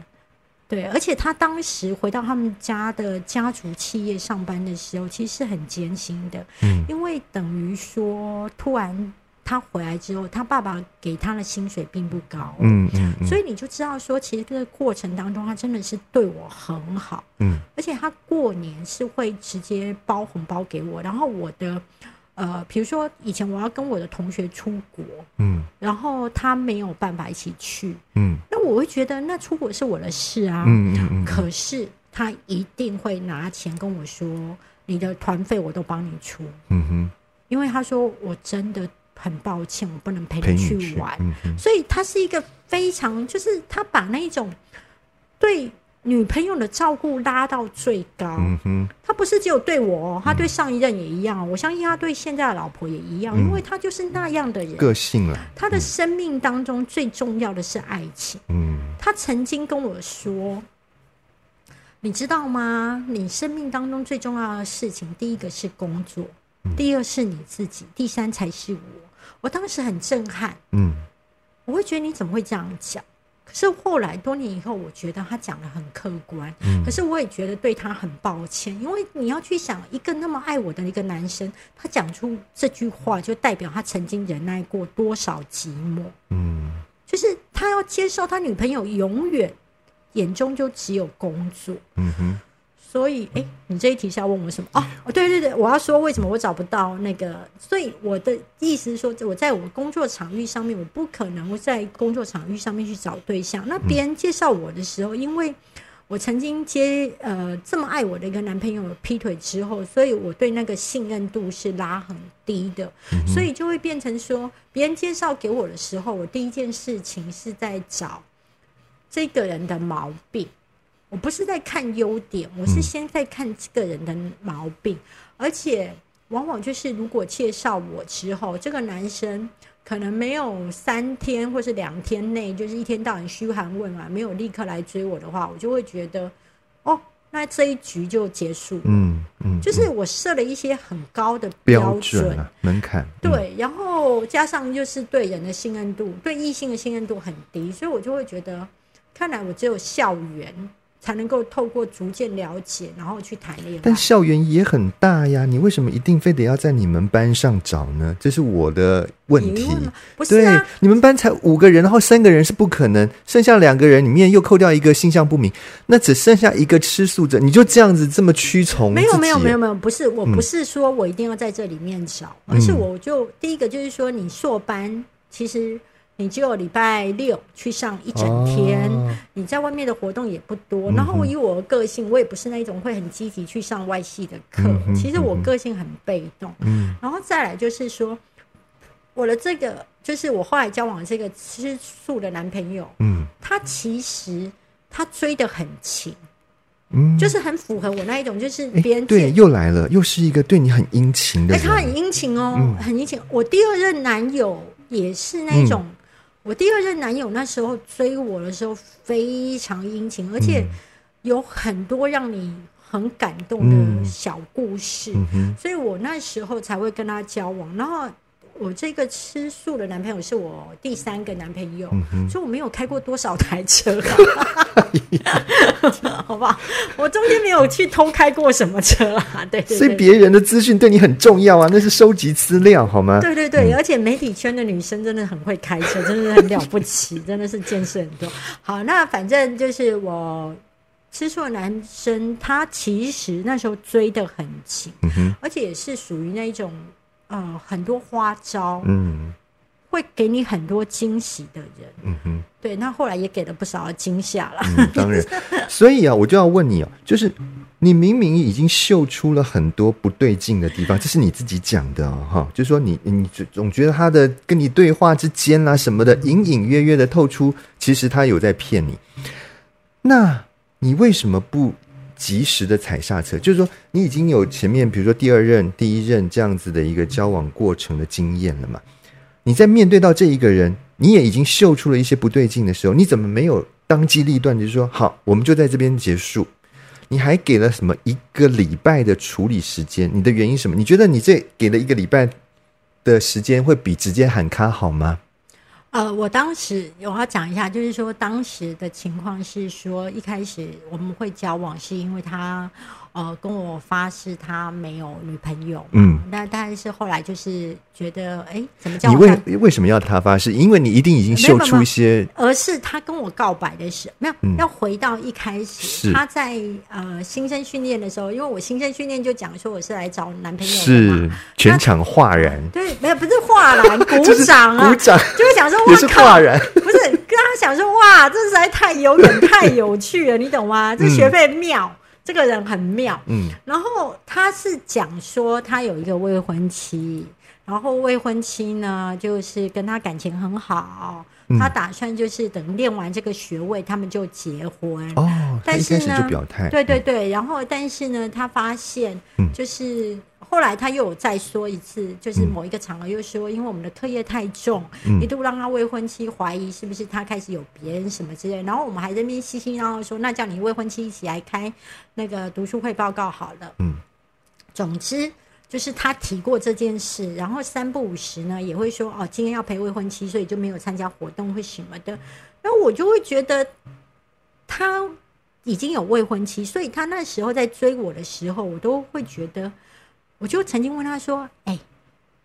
对，而且他当时回到他们家的家族企业上班的时候，其实是很艰辛的。嗯，因为等于说突然。他回来之后，他爸爸给他的薪水并不高，嗯嗯，所以你就知道说，其实这个过程当中，他真的是对我很好，嗯，而且他过年是会直接包红包给我，然后我的呃，比如说以前我要跟我的同学出国，嗯，然后他没有办法一起去，嗯，那我会觉得那出国是我的事啊，嗯嗯嗯，可是他一定会拿钱跟我说，你的团费我都帮你出，嗯哼，因为他说我真的。很抱歉，我不能陪你去玩。所以他是一个非常，就是他把那一种对女朋友的照顾拉到最高。他不是只有对我，他对上一任也一样。我相信他对现在的老婆也一样，因为他就是那样的人。个性了。他的生命当中最重要的是爱情。嗯，他曾经跟我说：“你知道吗？你生命当中最重要的事情，第一个是工作，第二是你自己，第三才是我。”我当时很震撼，嗯，我会觉得你怎么会这样讲？可是后来多年以后，我觉得他讲的很客观，嗯，可是我也觉得对他很抱歉，因为你要去想一个那么爱我的一个男生，他讲出这句话，就代表他曾经忍耐过多少寂寞，嗯，就是他要接受他女朋友永远眼中就只有工作，嗯哼。所以，哎，你这一题是要问我什么？哦，对对对，我要说为什么我找不到那个。所以我的意思是说，我在我工作场域上面，我不可能在工作场域上面去找对象。那别人介绍我的时候，因为我曾经接呃这么爱我的一个男朋友劈腿之后，所以我对那个信任度是拉很低的，所以就会变成说，别人介绍给我的时候，我第一件事情是在找这个人的毛病。我不是在看优点，我是先在看这个人的毛病，而且往往就是如果介绍我之后，这个男生可能没有三天或是两天内，就是一天到晚嘘寒问暖，没有立刻来追我的话，我就会觉得，哦，那这一局就结束。嗯嗯，就是我设了一些很高的标准门槛，对，然后加上就是对人的信任度，对异性的信任度很低，所以我就会觉得，看来我只有校园。才能够透过逐渐了解，然后去谈恋爱。但校园也很大呀，你为什么一定非得要在你们班上找呢？这是我的问题。不是啊，你们班才五个人，然后三个人是不可能，剩下两个人里面又扣掉一个性向不明，那只剩下一个吃素者。你就这样子这么屈从？没有没有没有没有，不是，我不是说我一定要在这里面找，而是我就第一个就是说，你硕班其实。你只有礼拜六去上一整天，你在外面的活动也不多。然后以我的个性，我也不是那种会很积极去上外系的课。其实我个性很被动。嗯，然后再来就是说，我的这个就是我后来交往这个吃素的男朋友，嗯，他其实他追的很勤，嗯，就是很符合我那一种，就是别人对又来了，又是一个对你很殷勤的。哎，他很殷勤哦，很殷勤。我第二任男友也是那种。我第二任男友那时候追我的时候非常殷勤，而且有很多让你很感动的小故事，所以我那时候才会跟他交往。然后我这个吃素的男朋友是我第三个男朋友，所以我没有开过多少台车 好不好？我中间没有去偷开过什么车啊，对。所以别人的资讯对你很重要啊，那是收集资料，好吗？对对对，而且媒体圈的女生真的很会开车，真的很了不起，真的是见识很多。好，那反正就是我吃素的男生，他其实那时候追的很紧，而且也是属于那一种。呃，很多花招，嗯，会给你很多惊喜的人，嗯哼，对，那后来也给了不少惊吓了，当然，所以啊，我就要问你啊，就是你明明已经嗅出了很多不对劲的地方，这是你自己讲的哈，就是说你你总觉得他的跟你对话之间啊什么的，隐隐约约的透出，其实他有在骗你，那你为什么不？及时的踩刹车，就是说你已经有前面比如说第二任、第一任这样子的一个交往过程的经验了嘛？你在面对到这一个人，你也已经嗅出了一些不对劲的时候，你怎么没有当机立断，就是说好，我们就在这边结束？你还给了什么一个礼拜的处理时间？你的原因什么？你觉得你这给了一个礼拜的时间，会比直接喊卡好吗？呃，我当时我要讲一下，就是说当时的情况是说，一开始我们会交往，是因为他。呃，跟我发誓他没有女朋友，嗯，那但是后来就是觉得，哎，怎么叫你为为什么要他发誓？因为你一定已经秀出一些，而是他跟我告白的时候，没有，要回到一开始，他在呃新生训练的时候，因为我新生训练就讲说我是来找男朋友的嘛，全场哗然，对，没有不是哗然，鼓掌啊，鼓掌，就是想说也是哗然，不是跟他想说哇，这实在太有点太有趣了，你懂吗？这学费妙。这个人很妙，嗯，然后他是讲说他有一个未婚妻，然后未婚妻呢就是跟他感情很好，他打算就是等练完这个学位，他们就结婚。哦。但是呢，就表态，对对对，然后但是呢，他发现就是。后来他又有再说一次，就是某一个场合又说，因为我们的课业太重，一度让他未婚妻怀疑是不是他开始有别人什么之类。然后我们还在那边嘻嘻闹闹说，那叫你未婚妻一起来开那个读书会报告好了。嗯，总之就是他提过这件事，然后三不五时呢也会说哦，今天要陪未婚妻，所以就没有参加活动或什么的。然后我就会觉得他已经有未婚妻，所以他那时候在追我的时候，我都会觉得。我就曾经问他说：“哎，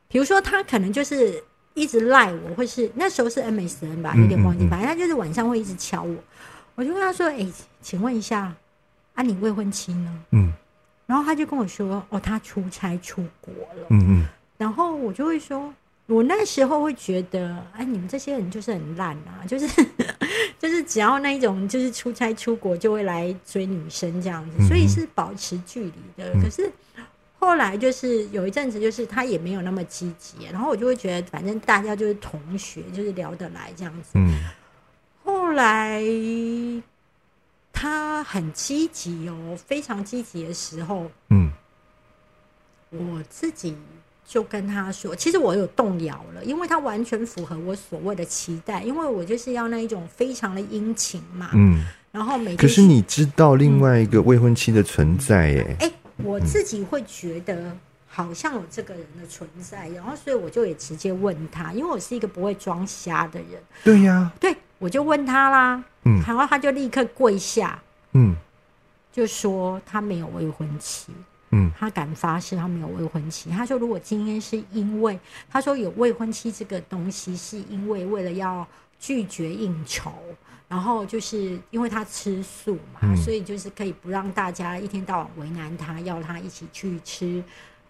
比如说他可能就是一直赖我，或是那时候是 MSN 吧，有点忘记，反正他就是晚上会一直敲我。我就问他说：‘哎，请问一下，啊，你未婚妻呢？’嗯，然后他就跟我说：‘哦，他出差出国了。’嗯嗯，然后我就会说，我那时候会觉得，哎，你们这些人就是很烂啊，就是就是只要那一种就是出差出国就会来追女生这样子，所以是保持距离的。可是。后来就是有一阵子，就是他也没有那么积极，然后我就会觉得，反正大家就是同学，就是聊得来这样子。嗯。后来他很积极哦，非常积极的时候，嗯，我自己就跟他说，其实我有动摇了，因为他完全符合我所谓的期待，因为我就是要那一种非常的殷勤嘛。嗯。然后每可是你知道另外一个未婚妻的存在，哎。哎。我自己会觉得好像有这个人的存在，然后所以我就也直接问他，因为我是一个不会装瞎的人。对呀，对，我就问他啦，嗯，然后他就立刻跪下，嗯，就说他没有未婚妻，嗯，他敢发誓他没有未婚妻。他说如果今天是因为他说有未婚妻这个东西，是因为为了要拒绝应酬。然后就是因为他吃素嘛，所以就是可以不让大家一天到晚为难他，要他一起去吃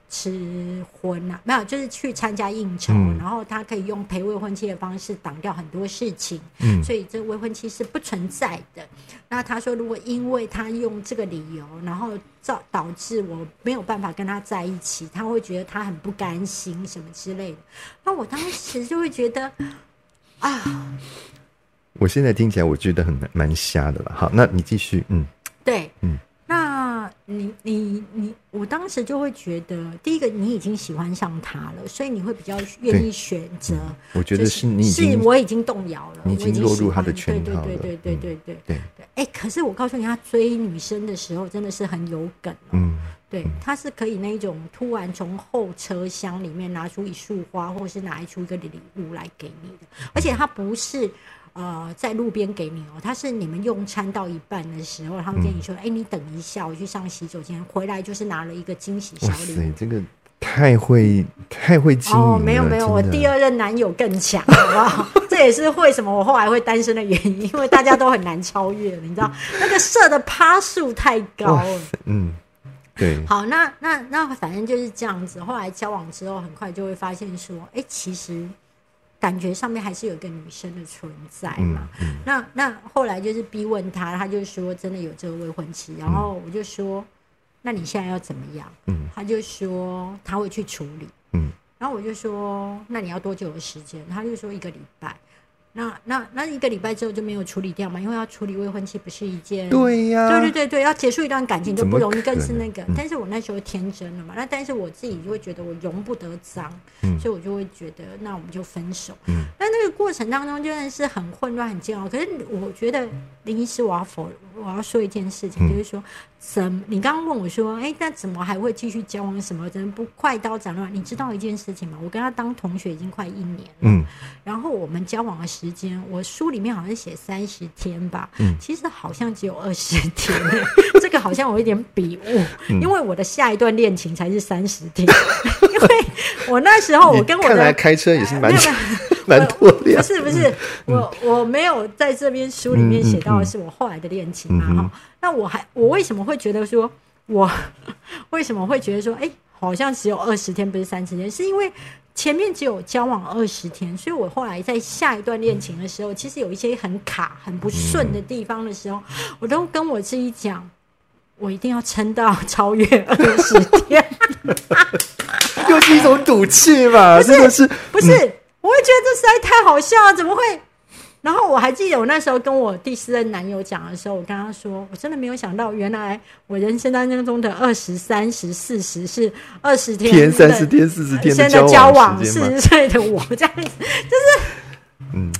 吃荤啊，没有，就是去参加应酬，然后他可以用陪未婚妻的方式挡掉很多事情，所以这未婚妻是不存在的。那他说，如果因为他用这个理由，然后造导致我没有办法跟他在一起，他会觉得他很不甘心什么之类的。那我当时就会觉得啊。我现在听起来，我觉得很蛮瞎的了。好，那你继续，嗯，对，嗯，那你你你，我当时就会觉得，第一个，你已经喜欢上他了，所以你会比较愿意选择。我觉得是你是我已经动摇了，你已经落入他的圈套了，对对对对对对对。哎，可是我告诉你，他追女生的时候真的是很有梗。嗯，对，他是可以那一种突然从后车厢里面拿出一束花，或者是拿出一个礼物来给你的，而且他不是。呃，在路边给你哦，他是你们用餐到一半的时候，他们跟你说：“哎，你等一下，我去上洗手间，回来就是拿了一个惊喜小礼物。”这个太会太会经营了。没有没有，我第二任男友更强，好不好？这也是为什么我后来会单身的原因，因为大家都很难超越，你知道，那个射的趴数太高了。嗯，对。好，那那那反正就是这样子。后来交往之后，很快就会发现说：“哎，其实。”感觉上面还是有一个女生的存在嘛？那那后来就是逼问他，他就说真的有这个未婚妻。然后我就说，那你现在要怎么样？嗯，他就说他会去处理。嗯，然后我就说，那你要多久的时间？他就说一个礼拜。那那那一个礼拜之后就没有处理掉嘛？因为要处理未婚妻不是一件对呀，对对对对，要结束一段感情就不容易，更是那个。但是我那时候天真了嘛，那但是我自己就会觉得我容不得脏，所以我就会觉得那我们就分手。那那个过程当中真的是很混乱、很煎熬。可是我觉得林医师，我要否我要说一件事情，就是说。怎？你刚刚问我说：“哎，那怎么还会继续交往？什么？真不快刀斩乱？你知道一件事情吗？我跟他当同学已经快一年了。嗯，然后我们交往的时间，我书里面好像写三十天吧。嗯，其实好像只有二十天。这个好像我有一点笔误，因为我的下一段恋情才是三十天。因为我那时候我跟我的开车也是蛮 蛮多的。不是不是，我我没有在这边书里面写到的是我后来的恋情嘛？哈。那我还我为什么会觉得说，我 为什么会觉得说，哎，好像只有二十天，不是三十天？是因为前面只有交往二十天，所以我后来在下一段恋情的时候，其实有一些很卡、很不顺的地方的时候，我都跟我自己讲，我一定要撑到 超越二十天，又是一种赌气嘛？真的是不是？我会觉得这实在太好笑了，怎么会？然后我还记得我那时候跟我第四任男友讲的时候，我跟他说：“我真的没有想到，原来我人生当中的二十三十四十是二十天、三十天、四十天的交往，四十岁的我这样子，就是嗯，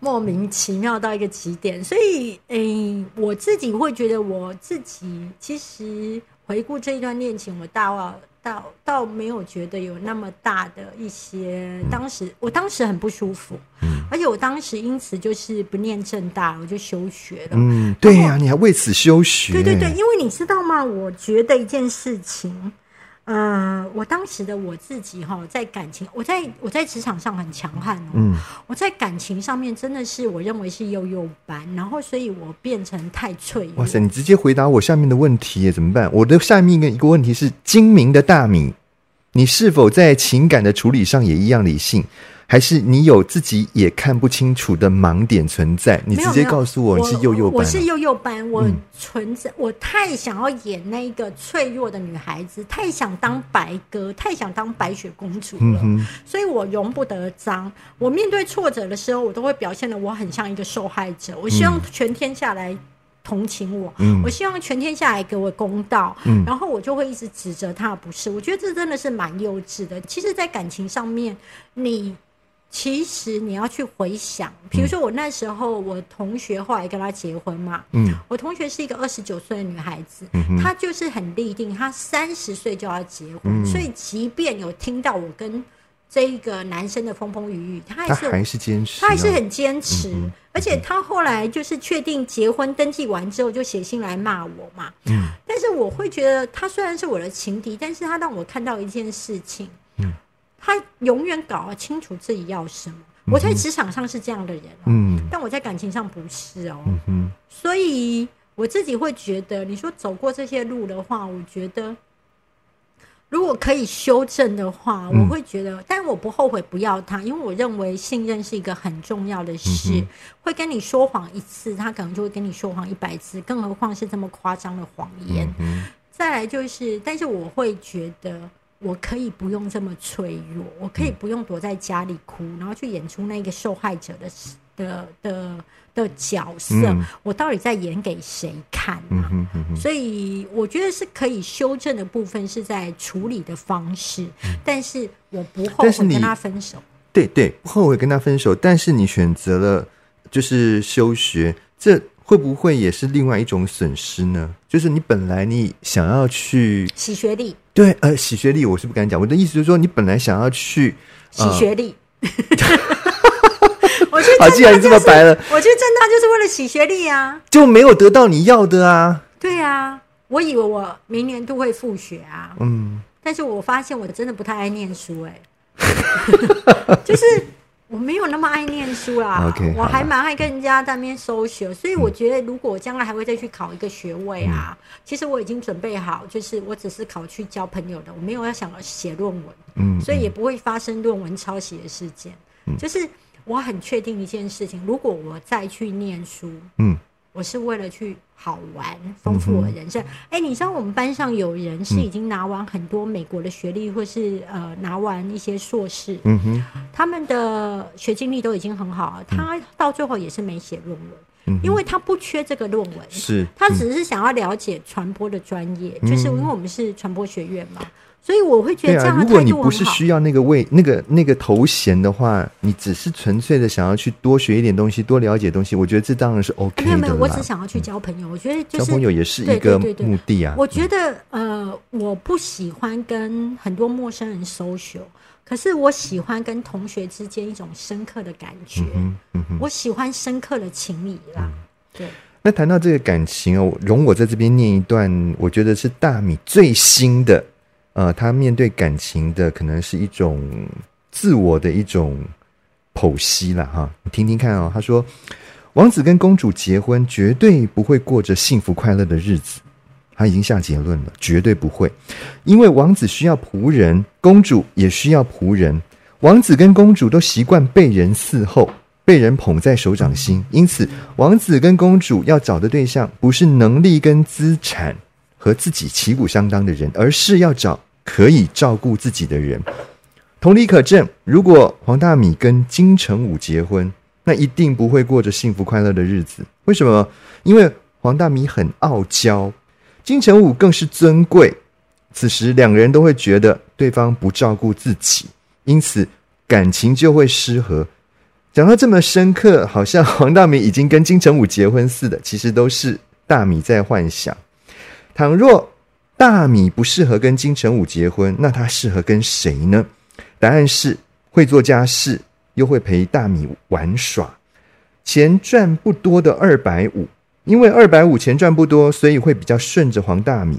莫名其妙到一个极点。所以，诶，我自己会觉得，我自己其实回顾这一段恋情，我大忘。倒倒没有觉得有那么大的一些，当时我当时很不舒服，嗯，而且我当时因此就是不念正大，我就休学了，嗯，对呀，你还为此休学，对对对，因为你知道吗？我觉得一件事情。呃，我当时的我自己哈，在感情，我在我在职场上很强悍哦。嗯，我在感情上面真的是我认为是幼幼班，然后所以我变成太脆。哇塞，你直接回答我下面的问题怎么办？我的下面一个一个问题是：精明的大米，你是否在情感的处理上也一样理性？还是你有自己也看不清楚的盲点存在？你直接告诉我你是幼幼班。我是幼幼班，我存在，我太想要演那个脆弱的女孩子，太想当白鸽，太想当白雪公主了，所以我容不得脏。我面对挫折的时候，我都会表现的我很像一个受害者。我希望全天下来同情我，我希望全天下来给我公道，然后我就会一直指责他不是。我觉得这真的是蛮幼稚的。其实，在感情上面，你。其实你要去回想，比如说我那时候，我同学后来跟他结婚嘛。嗯，我同学是一个二十九岁的女孩子，她就是很立定，她三十岁就要结婚，所以即便有听到我跟这一个男生的风风雨雨，他还是还是坚持，他还是很坚持。而且他后来就是确定结婚登记完之后，就写信来骂我嘛。嗯，但是我会觉得，他虽然是我的情敌，但是他让我看到一件事情。嗯他永远搞清楚自己要什么。我在职场上是这样的人，嗯，但我在感情上不是哦。嗯所以我自己会觉得，你说走过这些路的话，我觉得如果可以修正的话，我会觉得，但我不后悔不要他，因为我认为信任是一个很重要的事。会跟你说谎一次，他可能就会跟你说谎一百次，更何况是这么夸张的谎言。再来就是，但是我会觉得。我可以不用这么脆弱，我可以不用躲在家里哭，然后去演出那个受害者的的的的角色。我到底在演给谁看呢？所以我觉得是可以修正的部分是在处理的方式，但是我不后悔跟他分手。对对，不后悔跟他分手，但是你选择了就是休学，这会不会也是另外一种损失呢？就是你本来你想要去洗学历，对，呃，洗学历我是不敢讲。我的意思就是说，你本来想要去洗学历。我去好，既然你这么白了，我去正大就是为了洗学历啊，就没有得到你要的啊。对啊，我以为我明年都会复学啊，嗯，但是我发现我真的不太爱念书，哎，就是。我没有那么爱念书啦，我还蛮爱跟人家在那边搜学，所以我觉得如果我将来还会再去考一个学位啊，其实我已经准备好，就是我只是考去交朋友的，我没有要想要写论文，嗯，所以也不会发生论文抄袭的事件。就是我很确定一件事情，如果我再去念书，嗯。我是为了去好玩，丰富我的人生。哎，你知道我们班上有人是已经拿完很多美国的学历，或是呃拿完一些硕士，嗯哼，他们的学经历都已经很好了。他到最后也是没写论文，因为他不缺这个论文，是他只是想要了解传播的专业，就是因为我们是传播学院嘛。所以我会觉得，这样如果你不是需要那个位、那个那个头衔的话，你只是纯粹的想要去多学一点东西、多了解东西，我觉得这当然是 OK 的。没有，我只想要去交朋友。我觉得交朋友也是一个目的啊。我觉得呃，我不喜欢跟很多陌生人 social，可是我喜欢跟同学之间一种深刻的感觉。嗯嗯，我喜欢深刻的情谊啦。对。那谈到这个感情哦，容我在这边念一段，我觉得是大米最新的。呃，他面对感情的可能是一种自我的一种剖析了哈，你听听看哦。他说，王子跟公主结婚绝对不会过着幸福快乐的日子，他已经下结论了，绝对不会，因为王子需要仆人，公主也需要仆人，王子跟公主都习惯被人伺候，被人捧在手掌心，因此王子跟公主要找的对象不是能力跟资产和自己旗鼓相当的人，而是要找。可以照顾自己的人，同理可证。如果黄大米跟金城武结婚，那一定不会过着幸福快乐的日子。为什么？因为黄大米很傲娇，金城武更是尊贵。此时两个人都会觉得对方不照顾自己，因此感情就会失和。讲到这么深刻，好像黄大米已经跟金城武结婚似的，其实都是大米在幻想。倘若。大米不适合跟金城武结婚，那他适合跟谁呢？答案是会做家事又会陪大米玩耍，钱赚不多的二百五。因为二百五钱赚不多，所以会比较顺着黄大米。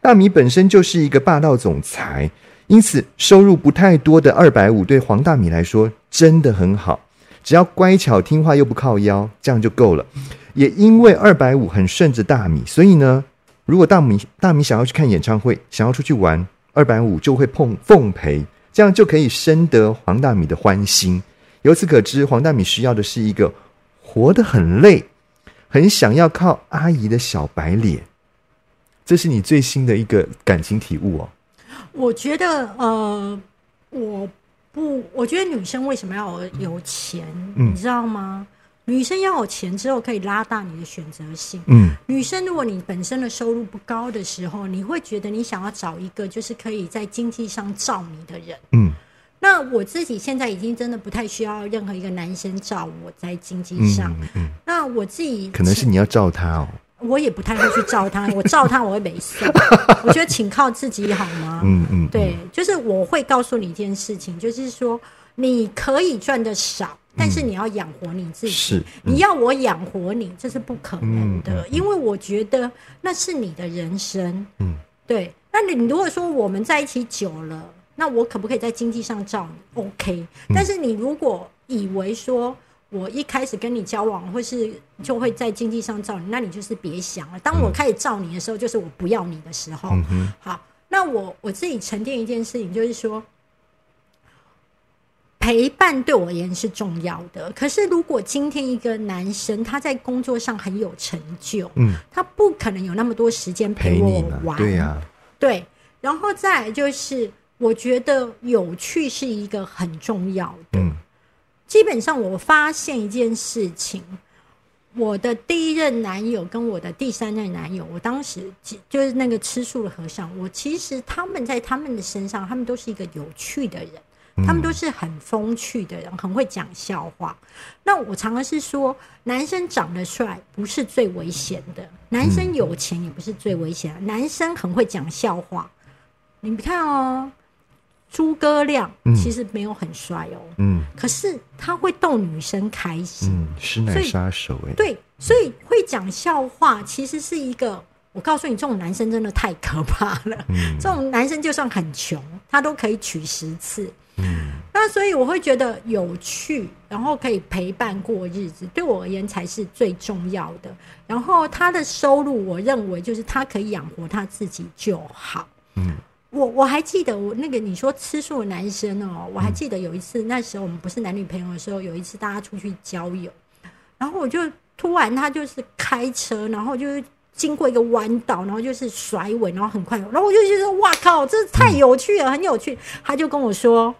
大米本身就是一个霸道总裁，因此收入不太多的二百五对黄大米来说真的很好。只要乖巧听话又不靠腰，这样就够了。也因为二百五很顺着大米，所以呢。如果大米大米想要去看演唱会，想要出去玩，二百五就会碰奉陪，这样就可以深得黄大米的欢心。由此可知，黄大米需要的是一个活得很累、很想要靠阿姨的小白脸。这是你最新的一个感情体悟哦。我觉得，呃，我不，我觉得女生为什么要有钱？你知道吗？女生要有钱之后，可以拉大你的选择性。嗯，女生如果你本身的收入不高的时候，你会觉得你想要找一个就是可以在经济上罩你的人。嗯，那我自己现在已经真的不太需要任何一个男生罩我在经济上。嗯，那我自己可能是你要罩他哦，我也不太会去照他，我照他我会没事。我觉得请靠自己好吗？嗯嗯，对，就是我会告诉你一件事情，就是说你可以赚的少。但是你要养活你自己，是你要我养活你，这是不可能的，因为我觉得那是你的人生。嗯，对。那你如果说我们在一起久了，那我可不可以在经济上照你？OK。但是你如果以为说我一开始跟你交往，或是就会在经济上照你，那你就是别想了。当我开始照你的时候，就是我不要你的时候。嗯好，那我我自己沉淀一件事情，就是说。陪伴对我而言是重要的，可是如果今天一个男生他在工作上很有成就，嗯，他不可能有那么多时间陪我玩，对呀，对。然后再就是，我觉得有趣是一个很重要的。嗯，基本上我发现一件事情，我的第一任男友跟我的第三任男友，我当时就是那个吃素的和尚，我其实他们在他们的身上，他们都是一个有趣的人。他们都是很风趣的人，很会讲笑话。那我常常是说，男生长得帅不是最危险的，男生有钱也不是最危险的，男生很会讲笑话。你看哦，诸葛亮其实没有很帅哦，嗯，可是他会逗女生开心，嗯，师奶杀手哎，对，所以会讲笑话其实是一个。我告诉你，这种男生真的太可怕了。嗯，这种男生就算很穷，他都可以娶十次。嗯，那所以我会觉得有趣，然后可以陪伴过日子，对我而言才是最重要的。然后他的收入，我认为就是他可以养活他自己就好。嗯，我我还记得我那个你说吃素的男生哦，我还记得有一次，那时候我们不是男女朋友的时候，有一次大家出去郊游，然后我就突然他就是开车，然后就是。经过一个弯道，然后就是甩尾，然后很快，然后我就觉得哇靠，这太有趣了，很有趣。他就跟我说：“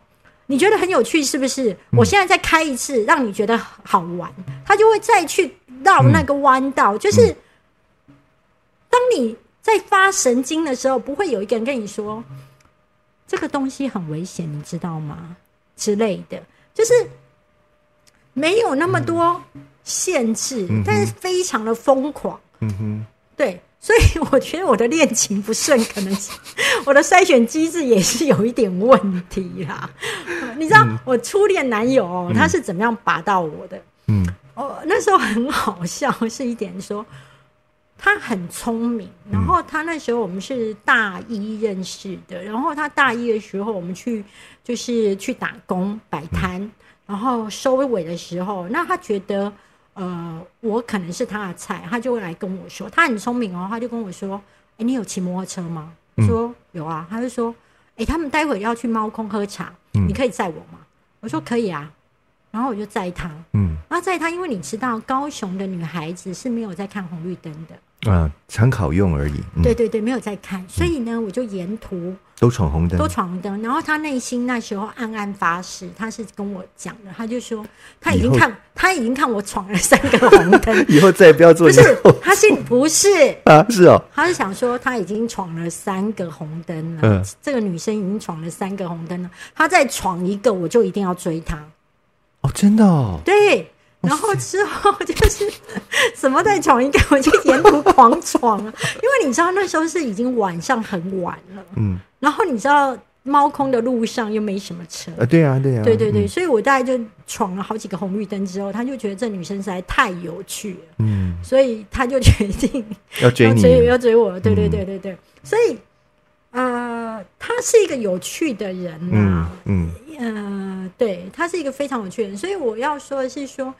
你觉得很有趣是不是？我现在再开一次，让你觉得好玩。”他就会再去绕那个弯道。就是当你在发神经的时候，不会有一个人跟你说：“这个东西很危险，你知道吗？”之类的，就是没有那么多限制，但是非常的疯狂。嗯哼。对，所以我觉得我的恋情不顺，可能是我的筛选机制也是有一点问题啦。你知道我初恋男友他是怎么样拔到我的？嗯，哦，那时候很好笑，是一点说他很聪明，然后他那时候我们是大一认识的，然后他大一的时候我们去就是去打工摆摊，然后收尾的时候，那他觉得。呃，我可能是他的菜，他就会来跟我说，他很聪明哦，他就跟我说，哎，你有骑摩托车吗？说有啊，他就说，哎，他们待会要去猫空喝茶，你可以载我吗？我说可以啊，然后我就载他，嗯，然后载他，因为你知道，高雄的女孩子是没有在看红绿灯的。啊，参考用而已。对对对，没有在看，所以呢，我就沿途都闯红灯，都闯红灯。然后他内心那时候暗暗发誓，他是跟我讲的，他就说他已经看，他已经看我闯了三个红灯，以后再也不要做。不是，他是不是啊？是哦，他是想说他已经闯了三个红灯了。嗯，这个女生已经闯了三个红灯了，他再闯一个，我就一定要追他。哦，真的哦，对。然后之后就是 什么在闯一个，我就沿途狂闯啊！因为你知道那时候是已经晚上很晚了，嗯。然后你知道猫空的路上又没什么车，啊，对啊，对啊，对对对，所以我大概就闯了好几个红绿灯之后，他就觉得这女生实在太有趣了，嗯。所以他就决定 要追你，要追我，对对对对对。所以呃，他是一个有趣的人呐，嗯嗯，对他是一个非常有趣的人，所以我要说的是说。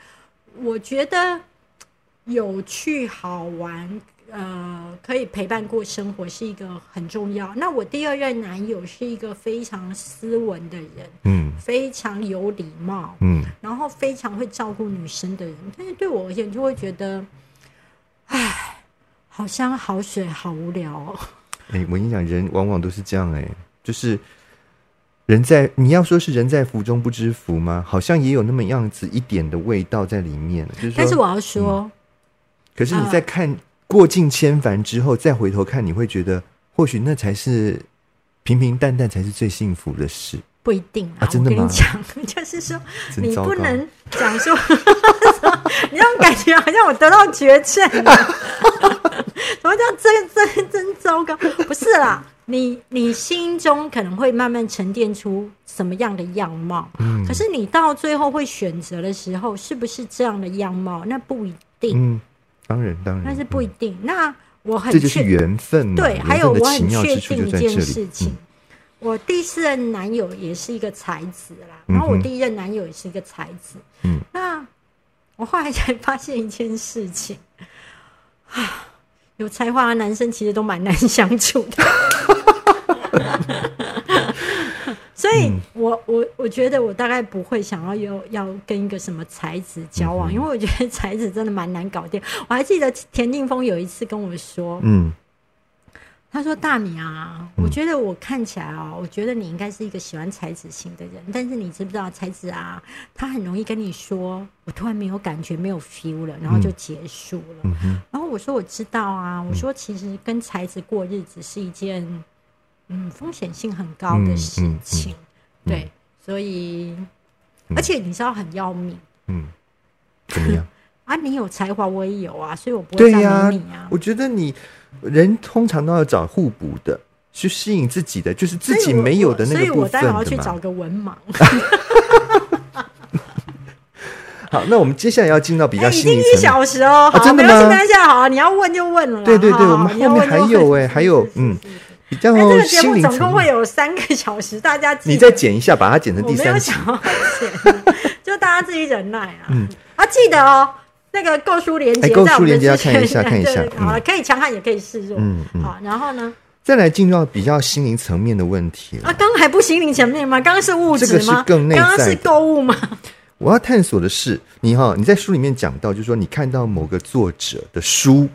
我觉得有趣好玩，呃，可以陪伴过生活是一个很重要。那我第二任男友是一个非常斯文的人，嗯，非常有礼貌，嗯，然后非常会照顾女生的人。但是对我而言，就会觉得，唉，好山好水好无聊。哦。哎，我跟你讲，人往往都是这样，哎，就是。人在你要说是人在福中不知福吗？好像也有那么样子一点的味道在里面。就是，但是我要说，可是你在看过尽千帆之后，再回头看，你会觉得或许那才是平平淡淡才是最幸福的事。不一定啊，真的吗？讲 就是说，你不能讲说，你让感觉好像我得到绝症。什么叫真真真糟糕？不是啦。你你心中可能会慢慢沉淀出什么样的样貌，嗯，可是你到最后会选择的时候，是不是这样的样貌？那不一定，嗯，当然当然，但是不一定。那我很这就是缘分，对，还有我很确定一件事情，我第四任男友也是一个才子啦，然后我第一任男友也是一个才子，嗯，那我后来才发现一件事情，啊。有才华的男生其实都蛮难 相处的，所以我我我觉得我大概不会想要有要跟一个什么才子交往，因为我觉得才子真的蛮难搞定。我还记得田定峰有一次跟我说，嗯。他说：“大米啊，我觉得我看起来哦，我觉得你应该是一个喜欢才子型的人。但是你知不知道才子啊，他很容易跟你说，我突然没有感觉，没有 feel 了，然后就结束了。然后我说我知道啊，我说其实跟才子过日子是一件嗯风险性很高的事情，对。”所以，而且你知道很要命，嗯，怎么样？啊，你有才华，我也有啊，所以我不会赞美你啊。我觉得你人通常都要找互补的，去吸引自己的，就是自己没有的那个部分所以我待会要去找个文盲。好，那我们接下来要进到比较哎，已经一心灵层面。小时哦，好，啊真的没关系，吗没关系，好啊，你要问就问了啦。对对对好我们后面还有哎还有嗯比较哎，这个节心目总共会有三个小时，大家记你得再剪一下，把它剪成第三集。就大家自己忍耐啊。嗯，啊，记得哦，那个购书连接哎购在我们的书连接要看一下对看一下对对好了，嗯可以强悍也可以示弱。嗯嗯好，然后呢？再来进入到比较心灵层面的问题了。啊，刚刚还不心灵层面吗？刚刚是物质吗？更内刚刚是在的购物吗？我要探索的是，你哈，你在书里面讲到，就是说你看到某个作者的书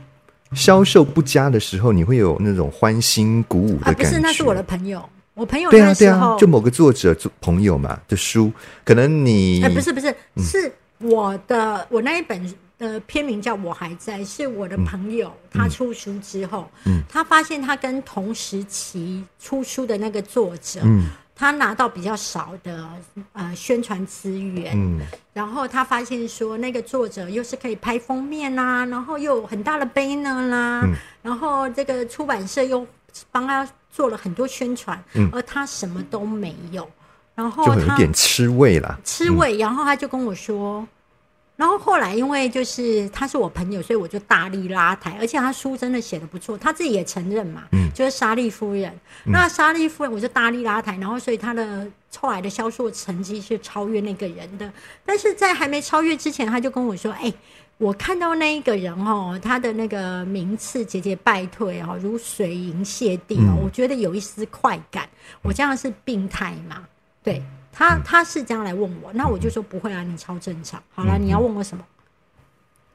销售不佳的时候，你会有那种欢欣鼓舞的啊，感觉。不是，那是我的朋友。我朋友对啊，对啊，就某个作者朋友嘛的书，可能你哎，不是不是，嗯是我的我那一本的片名叫《我还在》，是我的朋友、他出书之后，嗯。他发现他跟同时期出书的那个作者，嗯。他拿到比较少的呃宣传资源，嗯。然后他发现说那个作者又是可以拍封面啦、然后又有很大的 banner 啦，嗯。然后这个出版社又帮他做了很多宣传，嗯。而他什么都没有，然后就有点吃味啦。吃味，然后他就跟我说，然后后来因为就是他是我朋友，所以我就大力拉抬，而且他书真的写的不错，他自己也承认嘛，嗯就是莎莉夫人。那莎莉夫人我就大力拉抬，然后所以他的后来的销售成绩是超越那个人的，但是在还没超越之前，他就跟我说，哎。我看到那一个人哦，他的那个名次节节败退哦，如水银泻地哦，嗯我觉得有一丝快感。我这样是病态嘛？对他，他是这样来问我，那我就说不会啊，你超正常。好了，你要问我什么？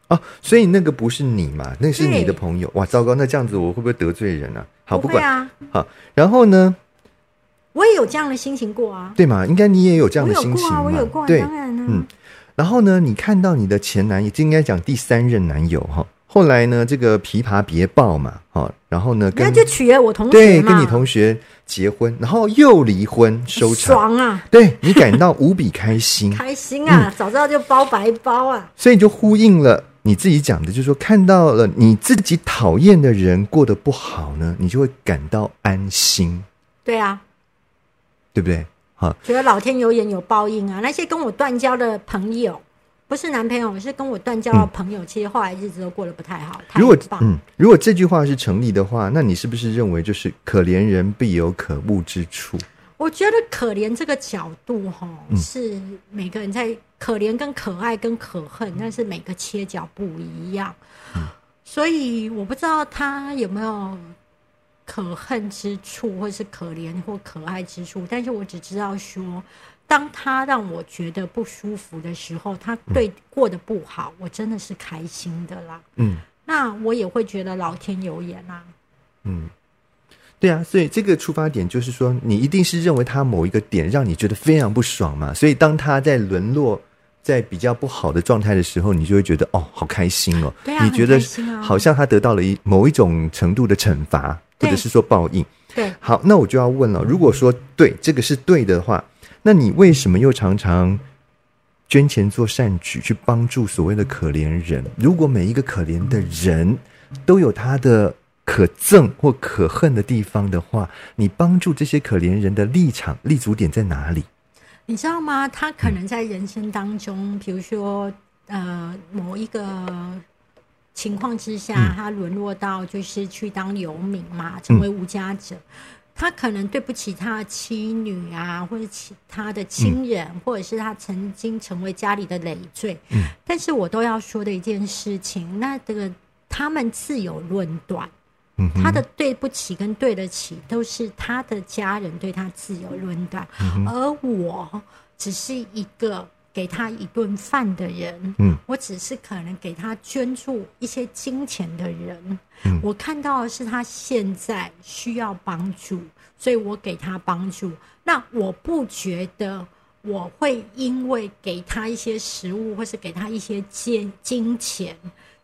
哦，所以那个不是你嘛，那是你的朋友。哇，糟糕，那这样子我会不会得罪人啊？好，不会啊，好，然后呢，我也有这样的心情过啊，对嘛？应该你也有这样的心情嘛？我有过啊，对，当然啊，嗯然后呢，你看到你的前男友，就应该讲第三任男友哈。后来呢，这个琵琶别抱嘛，哈，然后呢，跟那就娶了我同学，对跟你同学结婚，然后又离婚收场，爽啊，对你感到无比开心，开心啊，早知道就包白包啊，所以就呼应了你自己讲的，就是说看到了你自己讨厌的人过得不好呢，你就会感到安心，对啊，对不对？好，觉得老天有眼有报应啊。那些跟我断交的朋友，不是男朋友，是跟我断交的朋友，其实后来日子都过得不太好。如果棒，嗯，如果这句话是成立的话，那你是不是认为就是可怜人必有可恶之处？我觉得可怜这个角度哈，嗯。是每个人在可怜跟可爱跟可恨，但是每个切角不一样，嗯。所以我不知道他有没有可恨之处，或是可怜或可爱之处，但是我只知道说，当他让我觉得不舒服的时候，他对过得不好，我真的是开心的啦。嗯那我也会觉得老天有眼啊。嗯，对啊，所以这个出发点就是说，你一定是认为他某一个点让你觉得非常不爽嘛，所以当他在沦落。在比较不好的状态的时候，你就会觉得哦，好开心哦。对啊你觉得好像他得到了一某一种程度的惩罚，或者是说报应。对，好，那我就要问了，如果说对这个是对的话，那你为什么又常常捐钱做善举，去帮助所谓的可怜人？如果每一个可怜的人都有他的可憎或可恨的地方的话，你帮助这些可怜人的立场立足点在哪里？你知道吗？他可能在人生当中，比如说呃某一个情况之下，嗯他沦落到就是去当游民嘛，成为无家者。他可能对不起他的妻女啊，或者其他的亲人，或者是他曾经成为家里的累赘。嗯。但是我都要说的一件事情，那这个他们自有论断。嗯他的对不起跟对得起，都是他的家人对他自有论断，嗯而我只是一个给他一顿饭的人，嗯。我只是可能给他捐助一些金钱的人，嗯。我看到的是他现在需要帮助，所以我给他帮助。那我不觉得我会因为给他一些食物或是给他一些金金钱，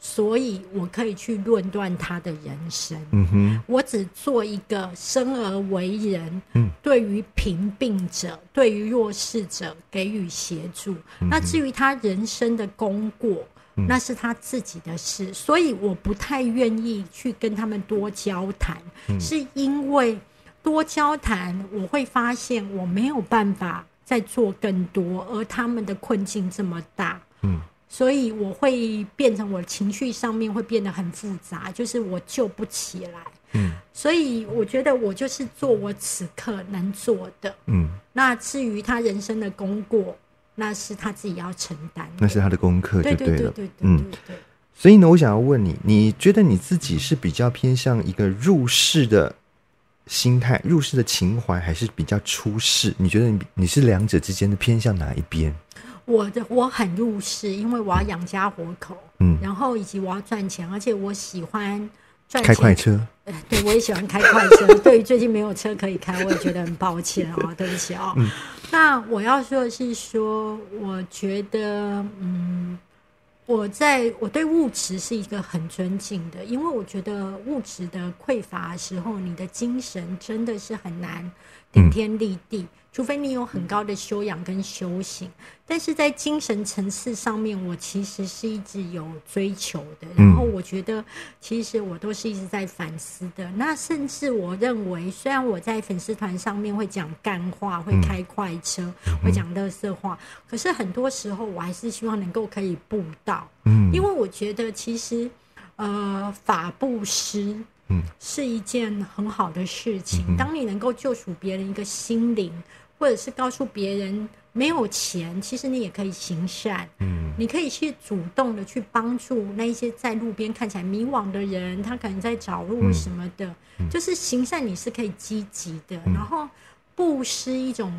所以我可以去论断他的人生。嗯哼，我只做一个生而为人，嗯，对于贫病者、对于弱势者给予协助。那至于他人生的功过，那是他自己的事，所以我不太愿意去跟他们多交谈，是因为多交谈，我会发现我没有办法再做更多，而他们的困境这么大，嗯，所以我会变成我情绪上面会变得很复杂，就是我救不起来，嗯，所以我觉得我就是做我此刻能做的，嗯，那至于他人生的功过，那是他自己要承担，那是他的功课就对对对了。对对嗯。所以呢，我想要问你，你觉得你自己是比较偏向一个入世的心态、入世的情怀，还是比较出世？你觉得你你是两者之间的偏向哪一边？我的我很入世，因为我要养家活口，嗯，然后以及我要赚钱，而且我喜欢赚钱。开快车，呃对，我也喜欢开快车。对于最近没有车可以开，我也觉得很抱歉哦，对不起哦。那我要说的是说，我觉得，嗯，我在我对物质是一个很尊敬的，因为我觉得物质的匮乏的时候，你的精神真的是很难顶天立地。除非你有很高的修养跟修行，但是在精神层次上面，我其实是一直有追求的。然后我觉得，其实我都是一直在反思的。那甚至我认为，虽然我在粉丝团上面会讲干话，会开快车，会讲乐色话，可是很多时候我还是希望能够可以布道，嗯，因为我觉得其实呃法布施。嗯，是一件很好的事情。当你能够救赎别人一个心灵，或者是告诉别人没有钱，其实你也可以行善。嗯，你可以去主动的去帮助那一些在路边看起来迷惘的人，他可能在找路什么的。就是行善，你是可以积极的，然后布施一种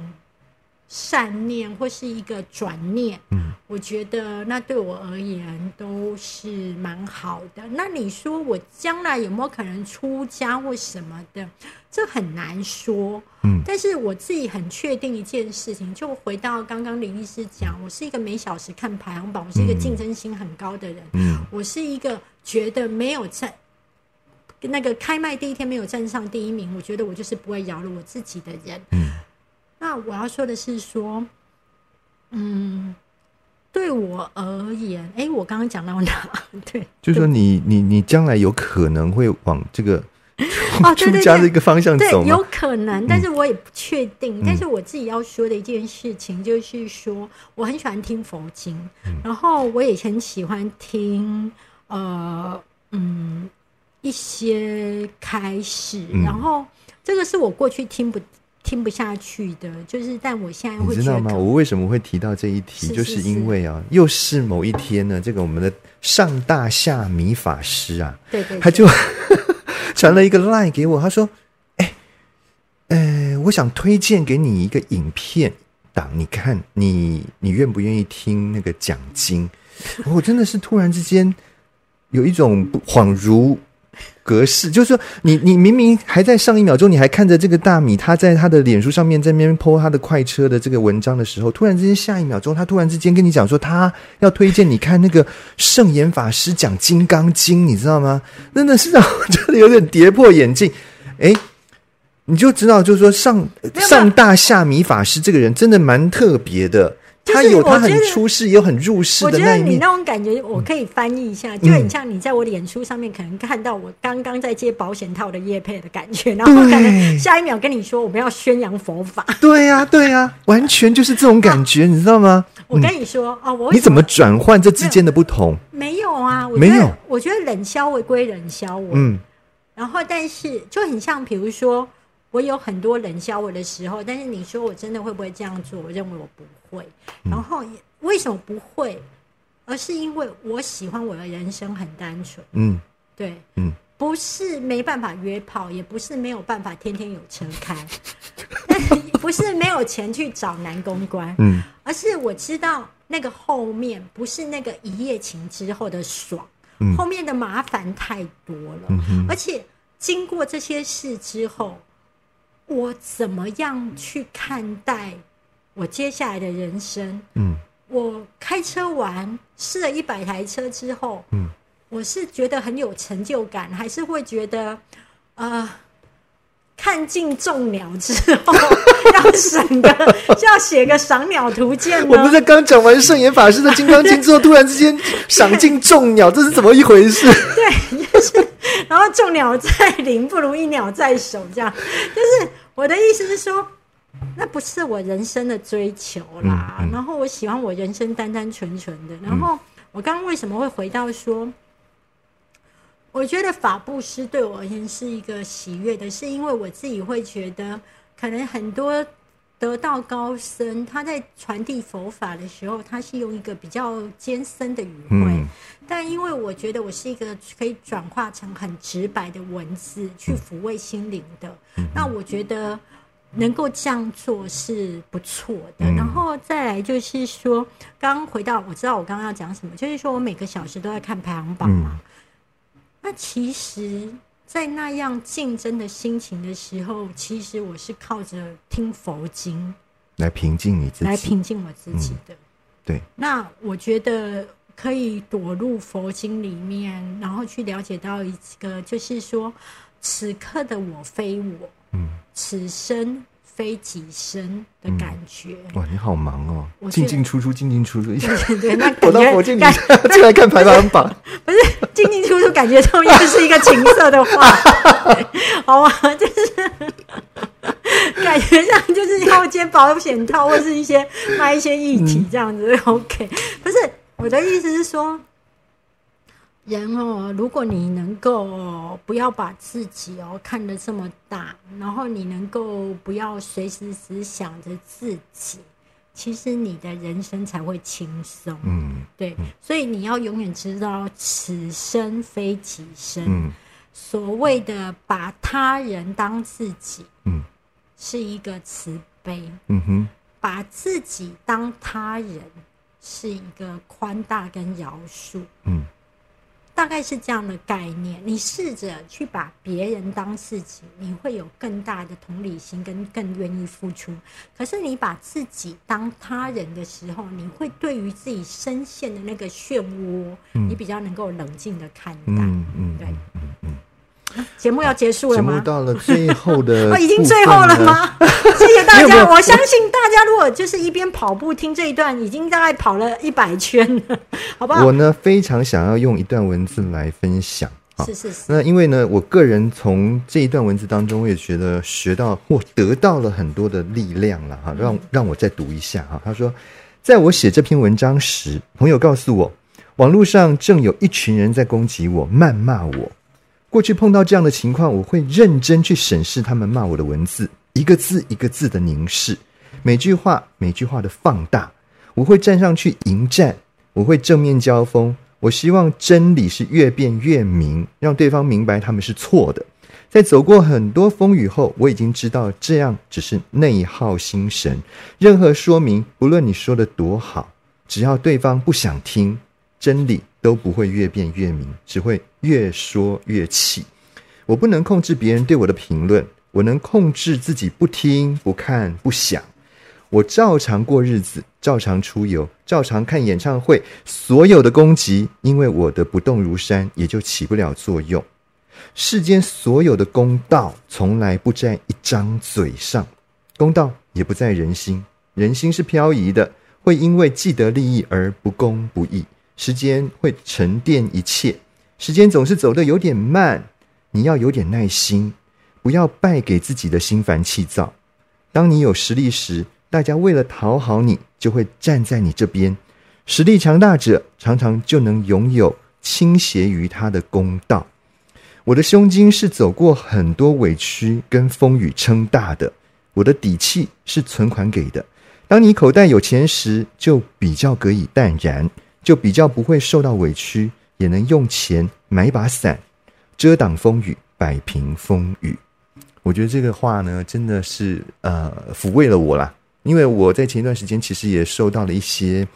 善念或是一个转念。嗯，我觉得那对我而言都是蛮好的。那你说我将来有没有可能出家或什么的？这很难说。嗯，但是我自己很确定一件事情，就回到刚刚林医师讲，我是一个每小时看排行榜，我是一个竞争心很高的人。嗯，我是一个觉得没有在那个开麦第一天没有站上第一名，我觉得我就是不会饶了我自己的人。嗯，那我要说的是说，嗯，对我而言，哎，我刚刚讲到哪？对，就是说你你你将来有可能会往这个 出。家的一个方向对走，吗有？可能，但是我也不确定。但是我自己要说的一件事情，就是说，我很喜欢听佛经，然后我也很喜欢听，呃，嗯，一些开始，嗯然后这个是我过去听不听不下去的，就是但我现在你知道吗？我为什么会提到这一题？是就是是因为啊，又是某一天呢，这个我们的上大下米法师啊，对对，他就 传了一个 line 给我，他说：“哎、呃，我想推荐给你一个影片档，你看你你愿不愿意听那个讲经？”我真的是突然之间有一种恍如隔世，就是说你你明明还在上一秒钟，你还看着这个大米他在他的脸书上面在那边 po 他的快车的这个文章的时候，突然之间下一秒钟，他突然之间跟你讲说他要推荐你看那个圣严法师讲《金刚经》，你知道吗？真的是让我觉得有点跌破眼镜。哎，你就知道，就是说上上大下米法师这个人真的蛮特别的，就是他有他很出世，也有很入世我觉得你那种感觉，我可以翻译一下，就很像你在我脸书上面可能看到我刚刚在接保险套的叶配的感觉，然后可能下一秒跟你说我们要宣扬佛法。对呀、对呀、完全就是这种感觉，你知道吗？我跟你说哦，我你怎么转换这之间的不同？没有啊？我觉得没有我觉得冷消为归冷消我，嗯然后但是就很像，比如说我有很多冷笑我的时候，但是你说我真的会不会这样做？我认为我不会。嗯。然后也为什么不会？而是因为我喜欢我的人生很单纯，嗯。对，嗯，不是没办法约炮，也不是没有办法天天有车开，不是没有钱去找男公关，嗯。而是我知道那个后面不是那个一夜情之后的爽，嗯。后面的麻烦太多了，嗯而且经过这些事之后，我怎么样去看待我接下来的人生？嗯我开车玩试了一百台车之后，嗯，我是觉得很有成就感，还是会觉得呃。看尽众鸟之后，要省个，就要写个赏鸟图鉴。我不是刚讲完圣严法师的《金刚经》之后，突然之间赏尽众鸟，这是怎么一回事？对，就是，然后众鸟在林，不如一鸟在手，这样。就是我的意思是说，那不是我人生的追求啦。然后我喜欢我人生单单纯纯的。然后我刚刚为什么会回到说？我觉得法布施对我而言是一个喜悦的，是因为我自己会觉得，可能很多得道高僧他在传递佛法的时候，他是用一个比较艰深的语汇，但因为我觉得我是一个可以转化成很直白的文字去抚慰心灵的，那我觉得能够这样做是不错的。然后再来就是说，刚回到我知道我刚刚要讲什么，就是说我每个小时都在看排行榜嘛。那其实，在那样竞争的心情的时候，其实我是靠着听佛经来平静你自己，来平静我自己的。对。那我觉得可以躲入佛经里面，然后去了解到一个，就是说，此刻的我非我，嗯，此生。非己身的感觉哇！你好忙哦，进进出出，进进出出。对，那 我到火箭里进来看排行榜，不是进进出出，感觉中又是一个情色的话，好啊，就是感觉上就是要接保险套，或是一些卖一些议题这样子。OK，不是我的意思是说。人哦，如果你能够不要把自己哦看得这么大，然后你能够不要随时只想着自己，其实你的人生才会轻松。嗯，对，所以你要永远知道此生非己身。嗯，所谓的把他人当自己，嗯，是一个慈悲。嗯哼，把自己当他人是一个宽大跟饶恕。嗯。大概是这样的概念，你试着去把别人当自己，你会有更大的同理心，跟更愿意付出。可是你把自己当他人的时候，你会对于自己深陷的那个漩涡，你比较能够冷静的看待。嗯嗯，对。节目要结束了吗？节目到了最后的，哦，已经最后了吗？谢谢大家。我相信大家如果就是一边跑步听这一段，已经大概跑了一百圈了，好不好？我呢非常想要用一段文字来分享啊，是是是。那因为呢，我个人从这一段文字当中，我也觉得学到或得到了很多的力量了哈。让让我再读一下哈。他说，在我写这篇文章时，朋友告诉我，网络上正有一群人在攻击我、谩骂我。过去碰到这样的情况，我会认真去审视他们骂我的文字，一个字一个字的凝视，每句话每句话的放大。我会站上去迎战，我会正面交锋。我希望真理是越辩越明，让对方明白他们是错的。在走过很多风雨后，我已经知道这样只是内耗心神。任何说明，不论你说的多好，只要对方不想听，真理都不会越辩越明，只会。越说越气，我不能控制别人对我的评论，我能控制自己不听、不看、不想。我照常过日子，照常出游，照常看演唱会。所有的攻击，因为我的不动如山，也就起不了作用。世间所有的公道，从来不在一张嘴上，公道也不在人心。人心是漂移的，会因为既得利益而不公不义。时间会沉淀一切。时间总是走得有点慢，你要有点耐心，不要败给自己的心烦气躁。当你有实力时，大家为了讨好你，就会站在你这边。实力强大者常常就能拥有倾斜于他的公道。我的胸襟是走过很多委屈跟风雨撑大的，我的底气是存款给的。当你口袋有钱时，就比较可以淡然，就比较不会受到委屈。也能用钱买一把伞，遮挡风雨，摆平风雨。我觉得这个话呢，真的是呃抚慰了我啦。因为我在前一段时间其实也受到了一些，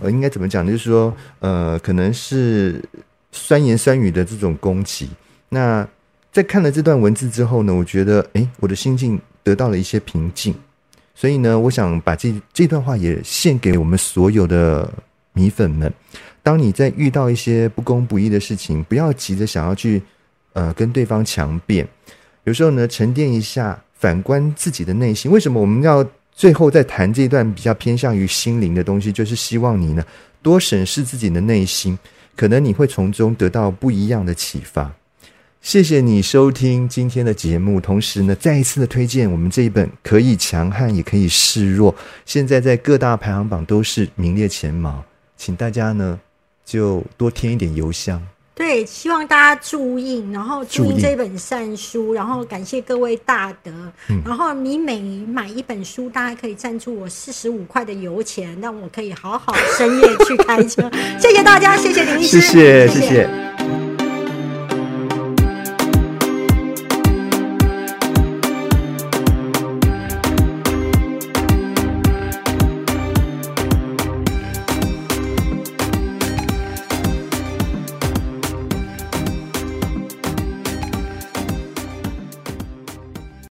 呃，应该怎么讲？就是说，呃，可能是酸言酸语的这种攻击。那在看了这段文字之后呢，我觉得，哎，我的心境得到了一些平静。所以呢，我想把这这段话也献给我们所有的米粉们，当你在遇到一些不公不义的事情，不要急着想要去呃跟对方强辩，有时候呢沉淀一下，反观自己的内心。为什么我们要最后再谈这一段比较偏向于心灵的东西？就是希望你呢多审视自己的内心，可能你会从中得到不一样的启发。谢谢你收听今天的节目，同时呢，再一次的推荐我们这一本《可以强悍也可以示弱》，现在在各大排行榜都是名列前茅，请大家呢就多添一点邮箱。对，希望大家注意，然后注意这本善书，然后感谢各位大德。然后你每买一本书，大家可以赞助我四十五块的油钱，让我可以好好深夜去开车。谢谢大家，谢谢林医师，谢谢谢谢。